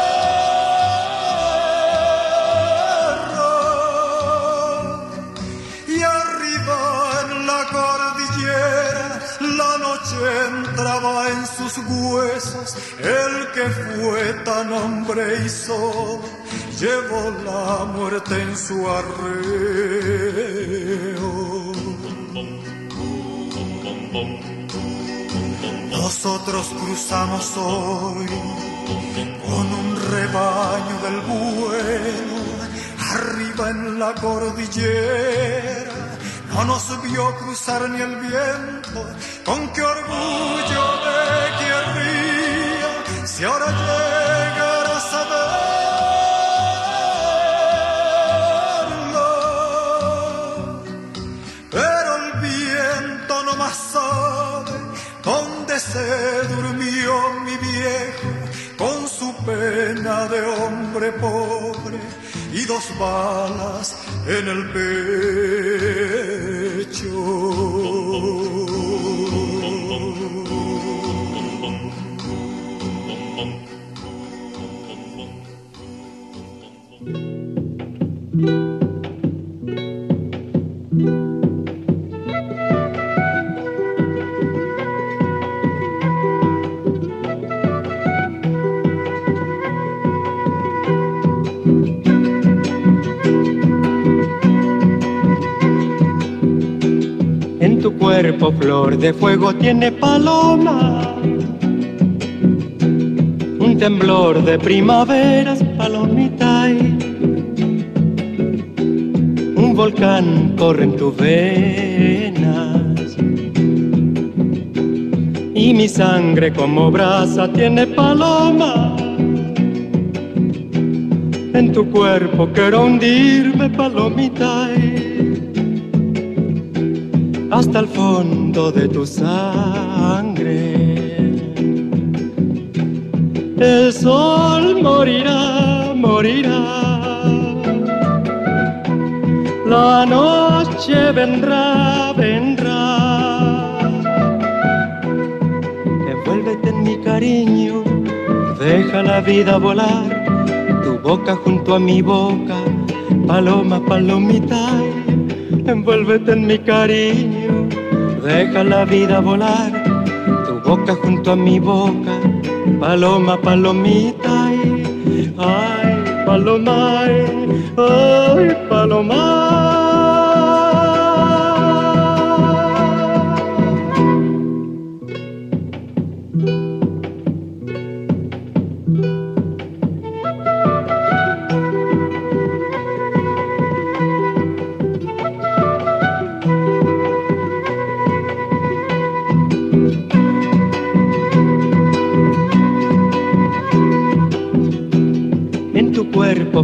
Y arriba en la cordillera la noche entraba en sus huesos. El que fue tan hombre y solo llevó la muerte en su arreo. Nosotros cruzamos hoy con un rebaño del bueno, arriba en la cordillera. No nos vio cruzar ni el viento, con qué orgullo de querría si ahora llegaras a verlo. Se durmió mi viejo con su pena de hombre pobre y dos balas en el pecho. Cuerpo flor de fuego tiene paloma. Un temblor de primaveras, palomita. y Un volcán corre en tus venas. Y mi sangre como brasa tiene paloma. En tu cuerpo quiero hundirme, palomita. y hasta el fondo de tu sangre. El sol morirá, morirá. La noche vendrá, vendrá. Envuélvete en mi cariño, deja la vida volar. Tu boca junto a mi boca, paloma, palomita. Envuélvete en mi cariño, deja la vida volar. Tu boca junto a mi boca, paloma, palomita, ay, ay paloma, ay, ay,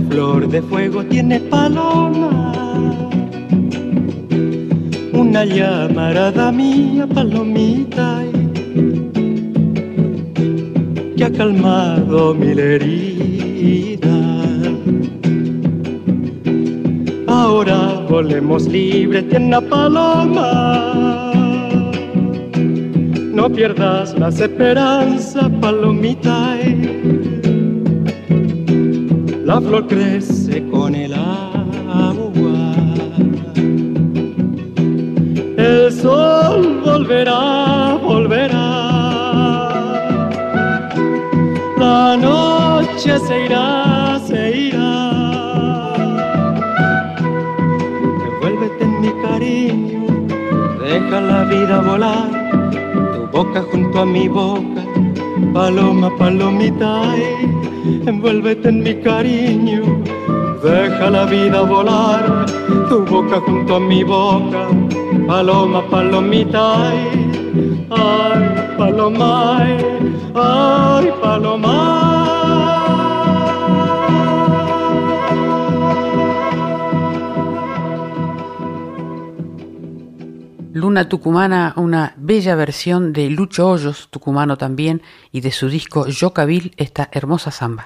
flor de fuego tiene paloma. Una llamarada mía, palomita, que ha calmado mil heridas. Ahora volemos libres, tierna paloma. No pierdas las esperanzas, La flor crece con el agua. El sol volverá, volverá. La noche se irá, se irá. Envuélvete en mi cariño, deja la vida volar. Tu boca junto a mi boca, paloma, palomita. ay, envuélvete en mi cariño, deja la vida volar, tu boca junto a mi boca, paloma, palomita, ay, ay paloma, ay, ay, paloma. Luna Tucumana, una bella versión de Lucho Hoyos, tucumano también, y de su disco Yocavil, esta hermosa samba.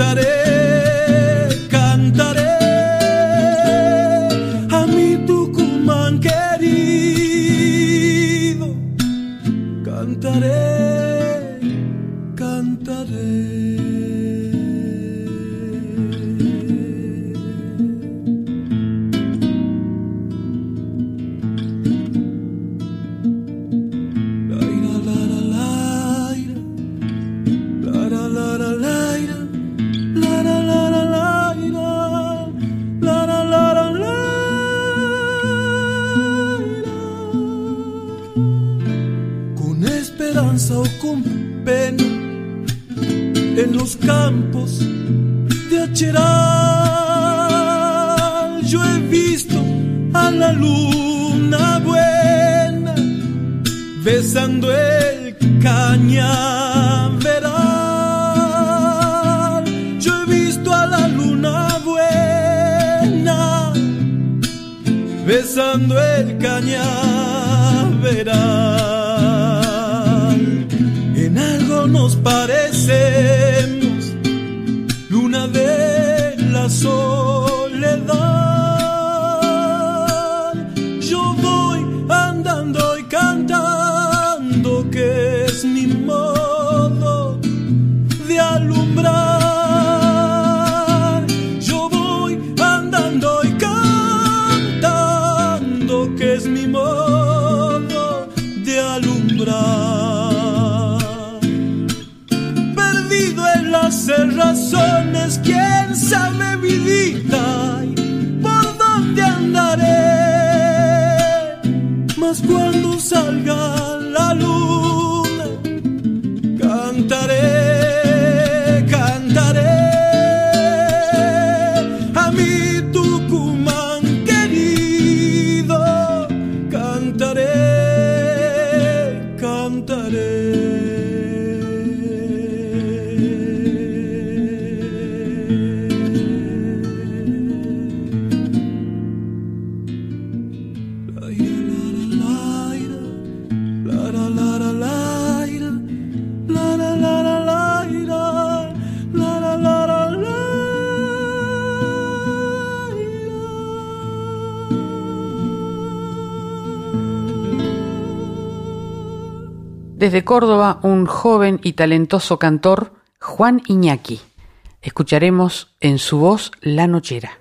Cantaré, Córdoba un joven y talentoso cantor, Juan Iñaki. Escucharemos en su voz La Nochera.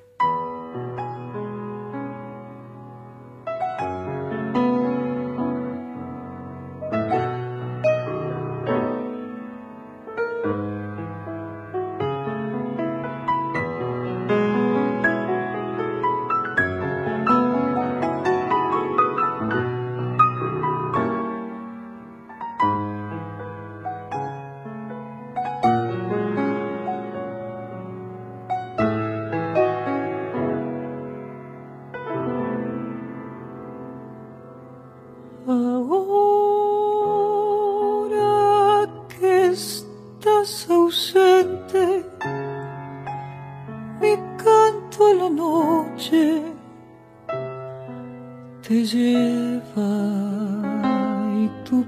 tu.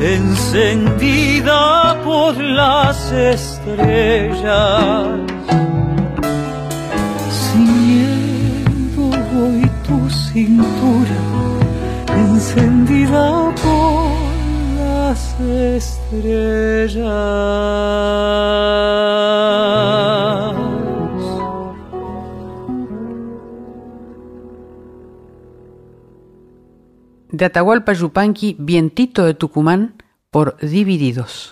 encendida por las estrellas. Sin miedo voy tu cintura encendida por las estrellas. de Atahualpa Yupanqui, Vientito de Tucumán, por Divididos.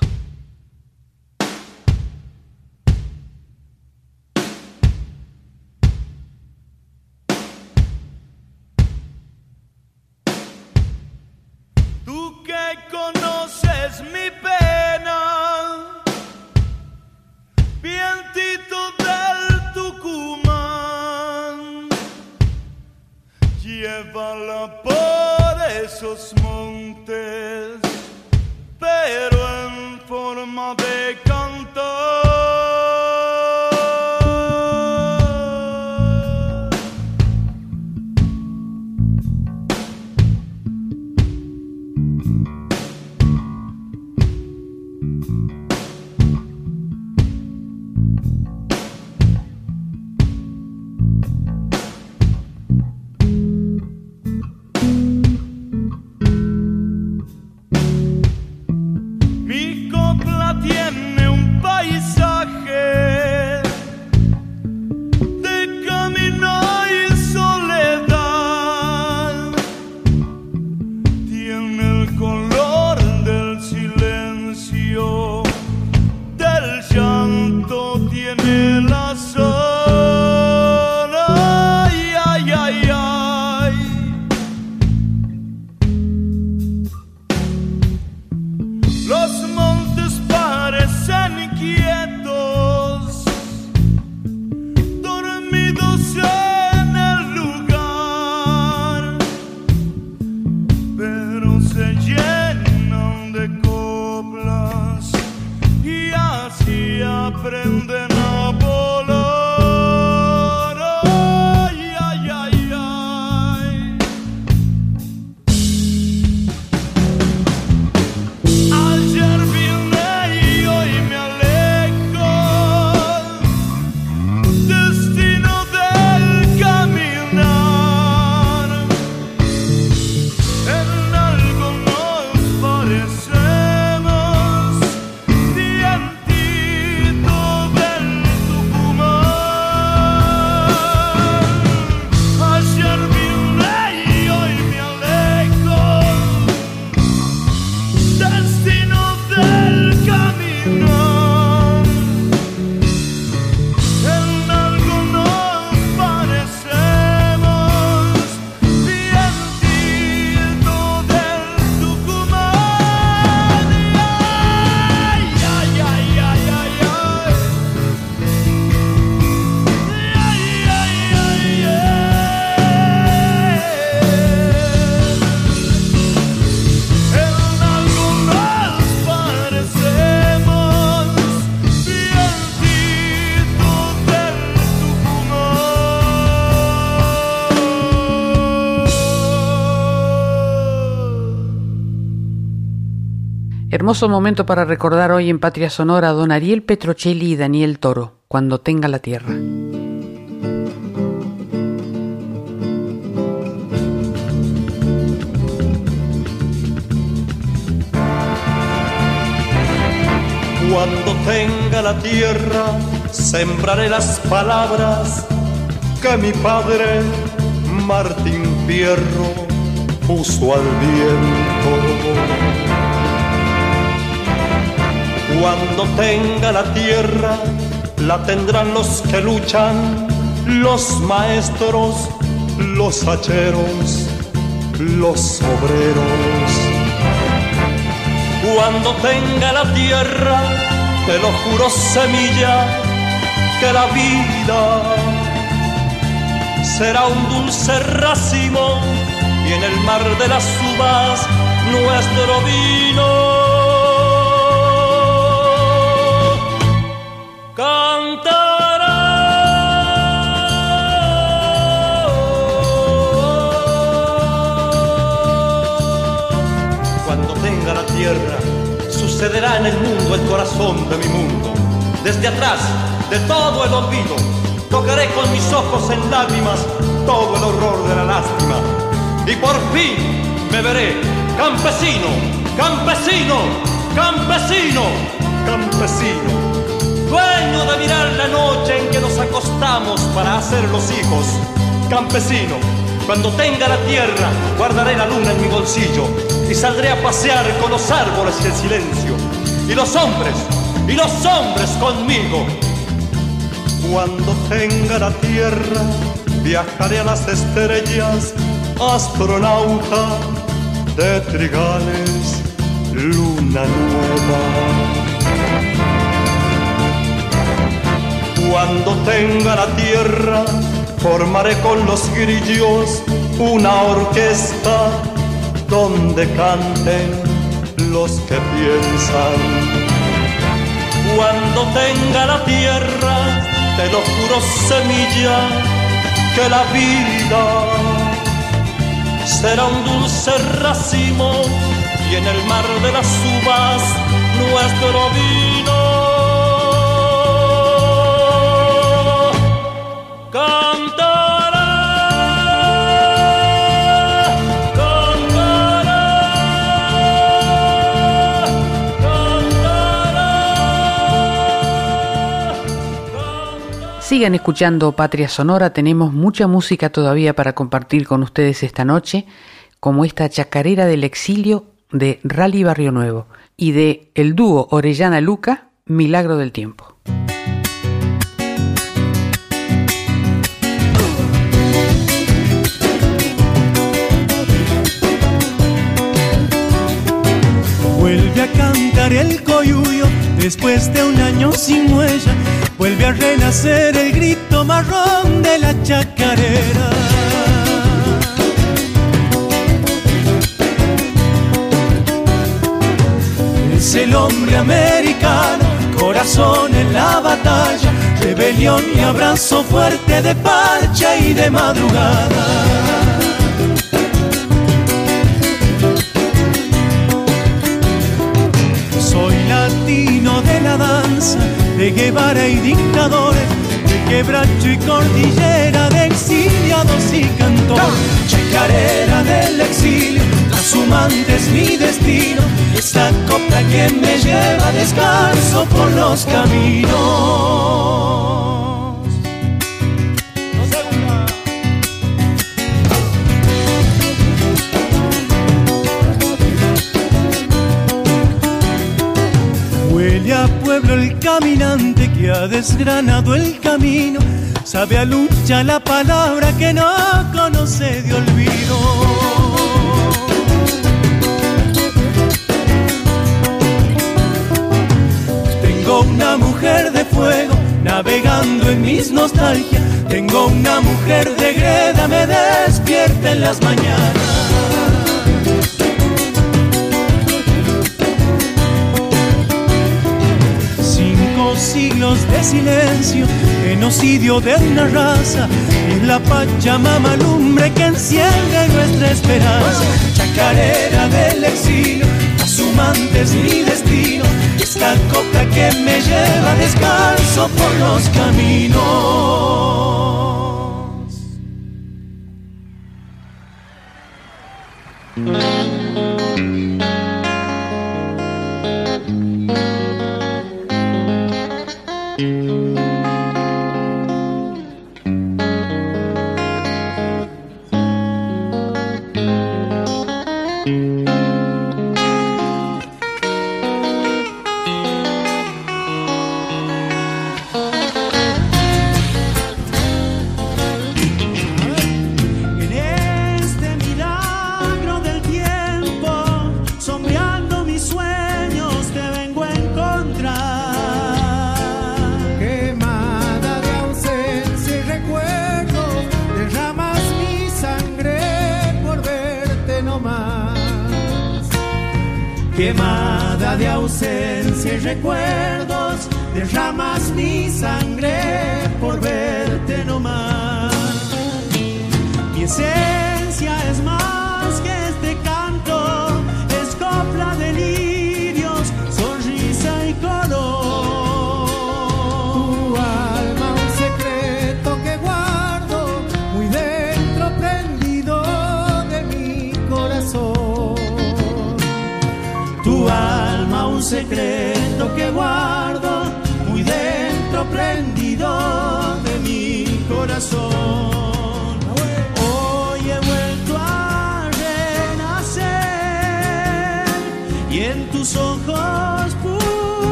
Hermoso momento para recordar hoy en Patria Sonora a don Ariel Petrocelli y Daniel Toro, cuando tenga la tierra. Cuando tenga la tierra, sembraré las palabras que mi padre Martín Fierro puso al viento. Cuando tenga la tierra, la tendrán los que luchan, los maestros, los hacheros, los obreros. Cuando tenga la tierra, te lo juro semilla, que la vida será un dulce racimo y en el mar de las uvas nuestro vino. Sucederá en el mundo el corazón de mi mundo. Desde atrás, de todo el olvido, tocaré con mis ojos en lágrimas todo el horror de la lástima. Y por fin me veré campesino, campesino, campesino, campesino. Dueño de mirar la noche en que nos acostamos para hacer los hijos. Campesino, cuando tenga la tierra, guardaré la luna en mi bolsillo y saldré a pasear con los árboles y el silencio. Y los hombres, y los hombres conmigo. Cuando tenga la tierra, viajaré a las estrellas, astronauta de trigales, luna nueva. Cuando tenga la tierra, formaré con los grillos una orquesta donde canten los que piensan. Cuando tenga la tierra, te lo juro semilla, que la vida será un dulce racimo y en el mar de las uvas nuestro vino. Sigan escuchando Patria Sonora, tenemos mucha música todavía para compartir con ustedes esta noche, como esta chacarera del exilio de Rally Barrio Nuevo y de el dúo Orellana Luca, Milagro del Tiempo. Vuelve a cantar el coyuyo después de un año sin huella. Vuelve a renacer el grito marrón de la chacarera. Es el hombre americano, corazón en la batalla, rebelión y abrazo fuerte de parcha y de madrugada. Latino de la danza, de Guevara y dictadores, de quebracho y cordillera, de exiliados y cantores. Chacarera del exilio, trashumante es mi destino, y esta copla que me lleva descalzo por los caminos. El caminante que ha desgranado el camino, sabe a lucha la palabra que no conoce de olvido. Tengo una mujer de fuego navegando en mis nostalgias, tengo una mujer de greda me despierta en las mañanas. Siglos de silencio, genocidio de una raza, es la Pachamama lumbre que enciende nuestra esperanza. Chacarera del exilio, trashumante es mi destino, esta coca que me lleva descalzo por los caminos.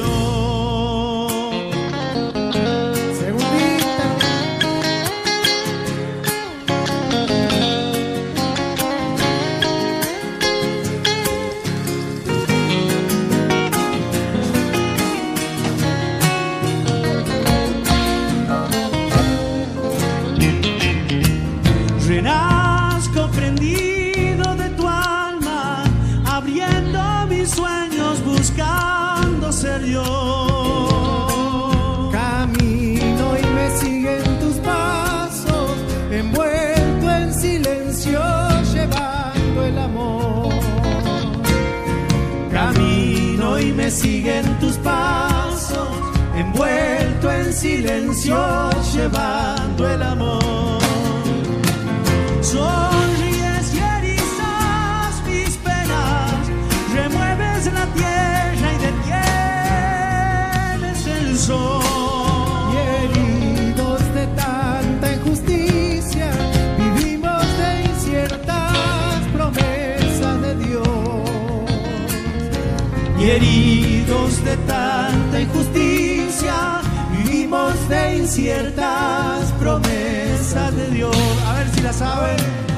Aquella silencio, llevando el amor. Sonríes y erizas mis penas, remueves la tierra y detienes el sol. Y heridos de tanta injusticia, vivimos de inciertas promesas de Dios. y heridos de tanta injusticia, vivimos de inciertas promesas de Dios. A ver si la saben.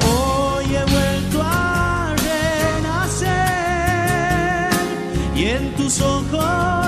Hoy he vuelto a renacer y en tus ojos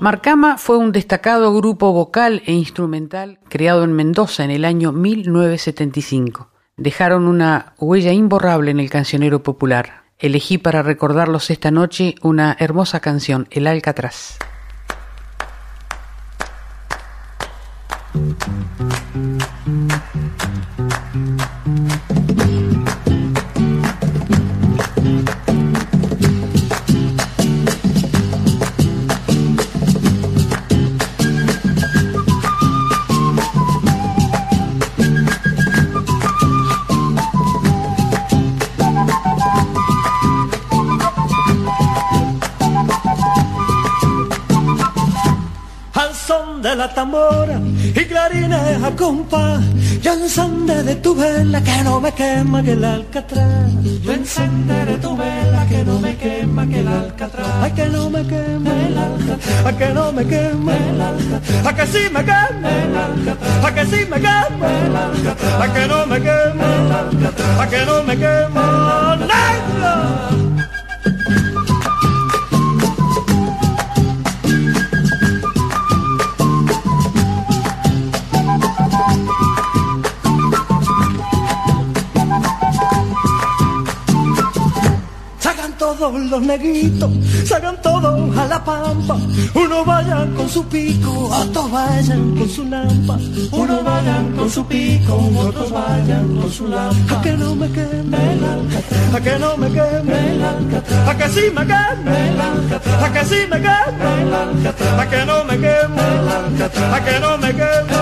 Marcama fue un destacado grupo vocal e instrumental creado en Mendoza en el año 1975. Dejaron una huella imborrable en el cancionero popular. Elegí para recordarlos esta noche una hermosa canción, El Alcatraz. La tambora y clarines a compás. Yo encenderé de tu vela que no me quema que el alcatraz. Yo encenderé tu vela que no me quema que el alcatraz. Ay, que no me quema el alcatraz. Ay, que no me quema el alcatraz. Ay, que sí me quema el alcatraz. Ay, que sí me quema el alcatraz. Ay, que no me quema el alcatraz. Ay, que no me quema negra. Todos los negritos, sacan todos a la pampa. Uno vayan con su pico, otros vayan con su lampa. Uno vayan con su pico, otros vayan con su lampa. A que no me queme el alcatraz, a que no me queme el alcatraz, a que sí me queme el alcatraz, a que sí me queme el alcatraz, a que no me queme el alcatraz, a que no me queme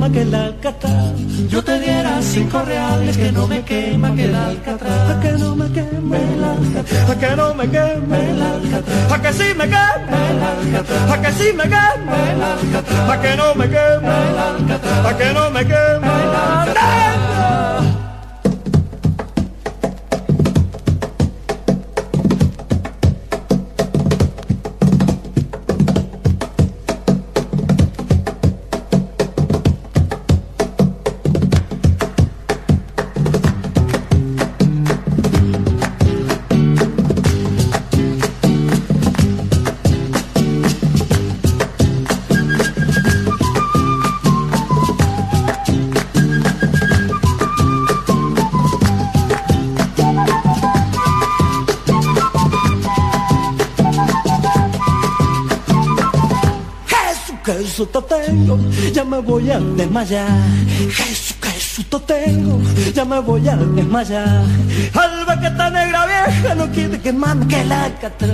quema que el alcatraz. Yo te diera cinco reales, que no me quema que el alcatraz. A que no me queme el alcatraz, a que no me queme el alcatraz. A que sí me queme el alcatraz, a que sí me queme el alcatraz. A que no me queme el alcatraz, a que no me queme desmayar. Jesús, susto tengo, ya me voy a desmayar. Al ver que esta negra vieja no quiere quemarme que el alcatraz.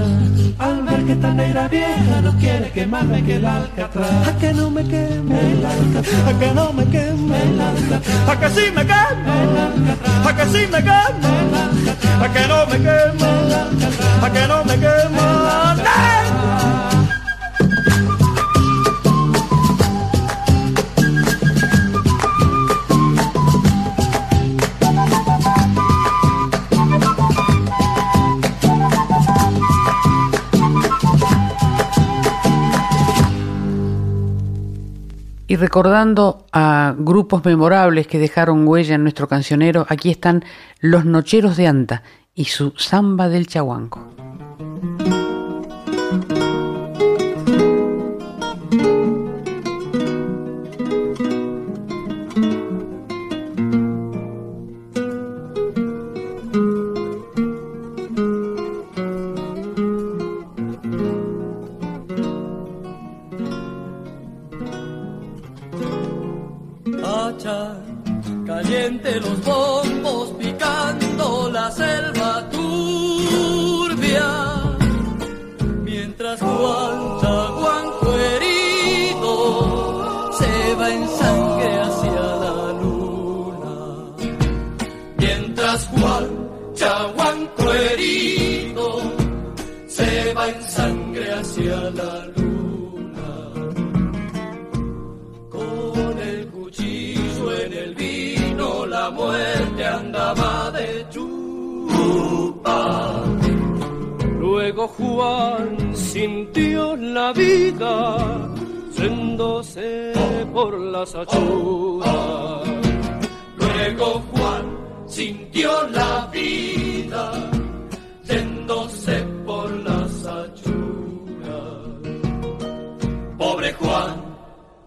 Al ver que esta negra vieja no quiere quemarme que el alcatraz. A que no me queme el alcatraz, a que no me queme el alcatraz. A que sí me queme el alcatraz, a que sí me queme el alcatraz. A que no me queme el alcatraz, a que no me queme Y recordando a grupos memorables que dejaron huella en nuestro cancionero, aquí están Los Nocheros de Anta y su Samba del Chahuanco. Pobre Juan,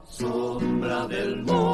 sombra del monte,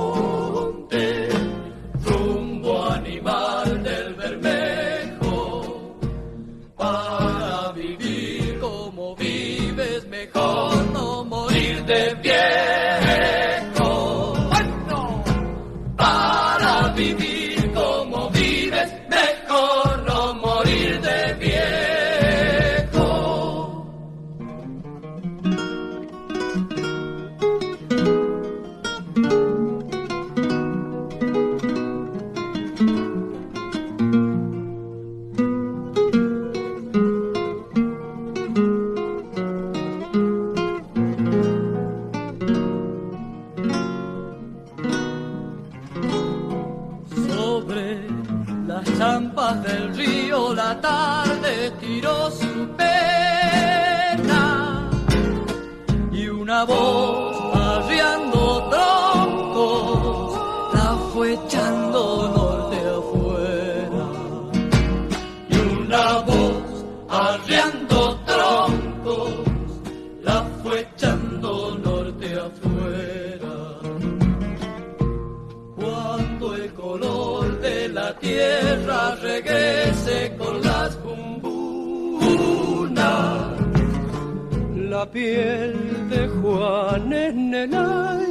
piel de Juan en el aire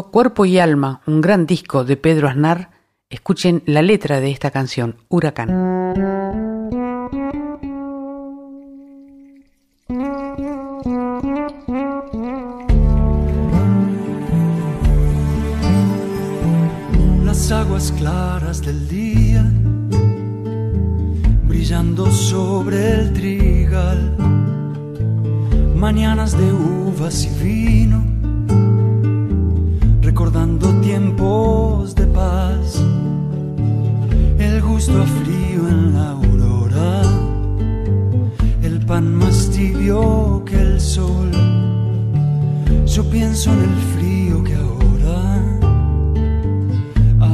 Cuerpo y Alma, un gran disco de Pedro Aznar, escuchen la letra de esta canción, Huracán. las aguas claras del día, brillando sobre el trigal, mañanas de uvas y vino, recordando tiempos de paz, el gusto a frío en la aurora, el pan más tibio que el sol, yo pienso en el frío que ahora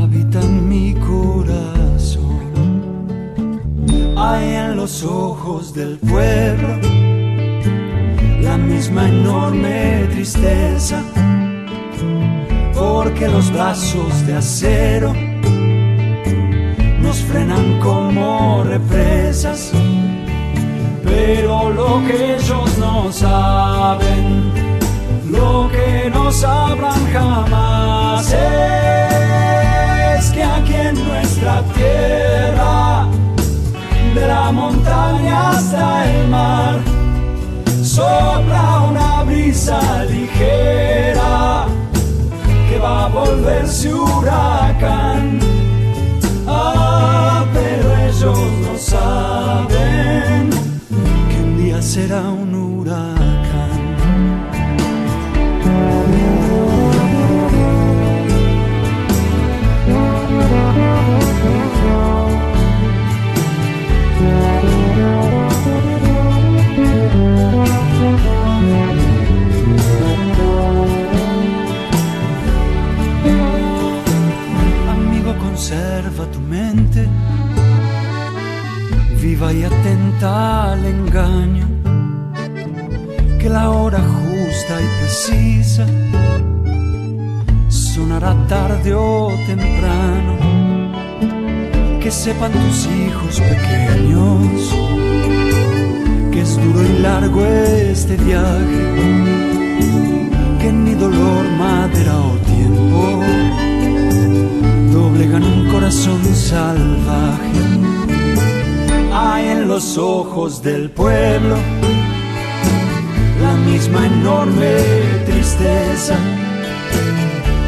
habita en mi corazón. Hay en los ojos del pueblo la misma enorme tristeza, porque los brazos de acero nos frenan como represas. Pero lo que ellos no saben, lo que no sabrán jamás es que aquí en nuestra tierra, de la montaña hasta el mar, sopla una brisa ligera volverse huracán. Ah, pero ellos no saben que un día será un huracán. Y atenta al engaño, que la hora justa y precisa sonará tarde o temprano. Que sepan tus hijos pequeños que es duro y largo este viaje, que ni dolor, madera o tiempo doblegan un corazón salvaje. Los ojos del pueblo la misma enorme tristeza,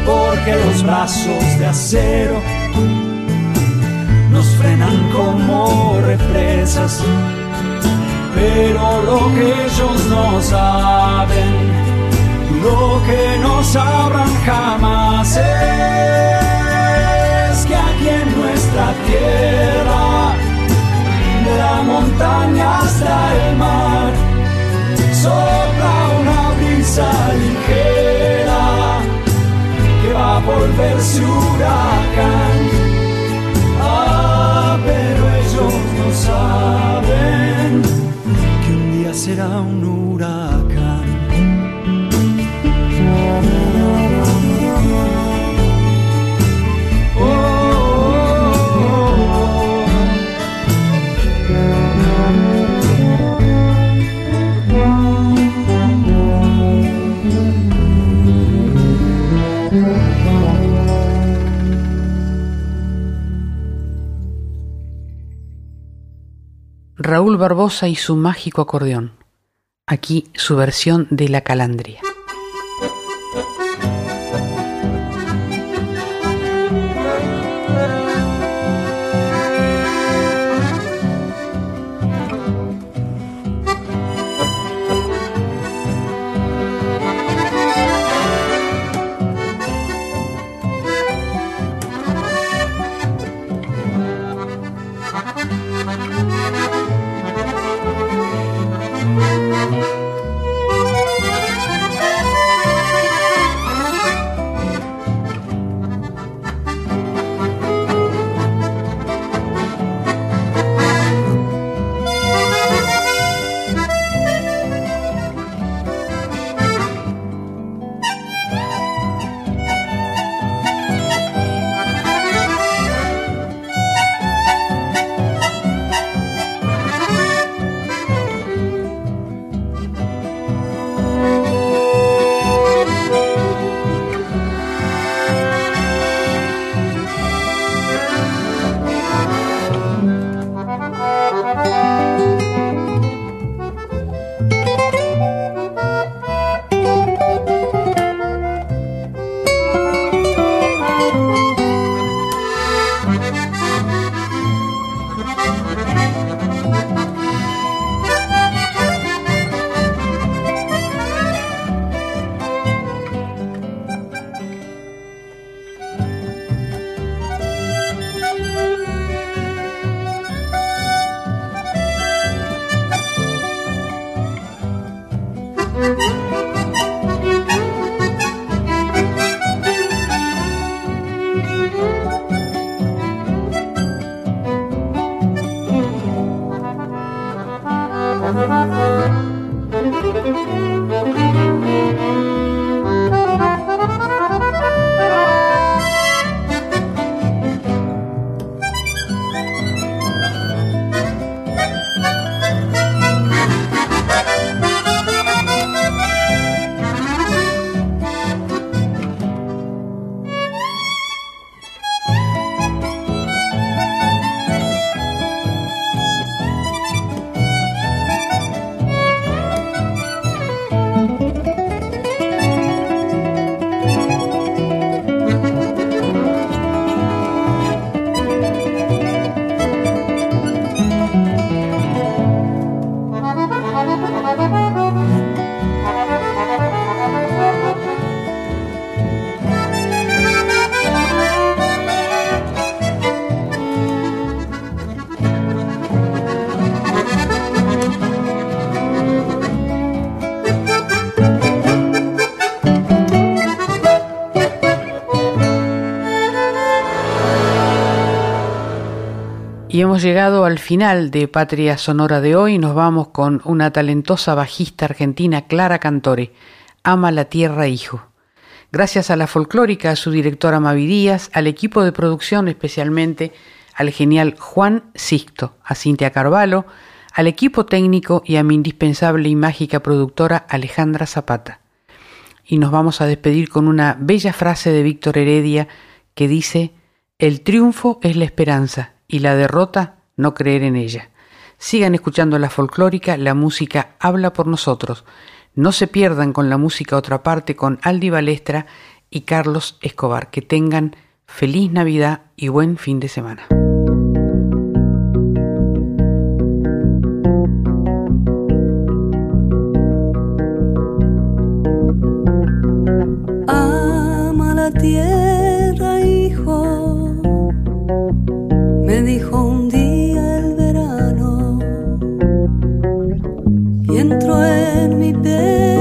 porque los brazos de acero nos frenan como represas. Pero lo que ellos no saben, lo que no sabrán jamás es que aquí en nuestra tierra, la montaña hasta el mar, sopla una brisa ligera que va a volverse huracán. Ah, pero ellos no saben que un día será un huracán. Raúl Barbosa y su mágico acordeón. Aquí su versión de La Calandria. Hemos llegado al final de Patria Sonora de hoy. Nos vamos con una talentosa bajista argentina, Clara Cantore. Ama la tierra, hijo. Gracias a la folclórica, a su directora Mavi Díaz, al equipo de producción, especialmente al genial Juan Sixto, a Cintia Carvalho, al equipo técnico y a mi indispensable y mágica productora Alejandra Zapata. Y nos vamos a despedir con una bella frase de Víctor Heredia que dice, El triunfo es la esperanza y la derrota no creer en ella. Sigan escuchando la folclórica, la música habla por nosotros. No se pierdan con la música otra parte con Aldi Balestra y Carlos Escobar. Que tengan feliz Navidad y buen fin de semana. Ama la tierra, dijo un día el verano, y entró en mi pecho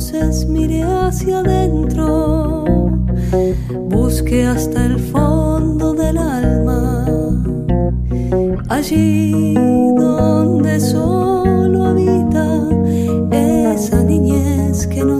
luces, mire hacia adentro, busque hasta el fondo del alma, allí donde solo habita esa niñez que nos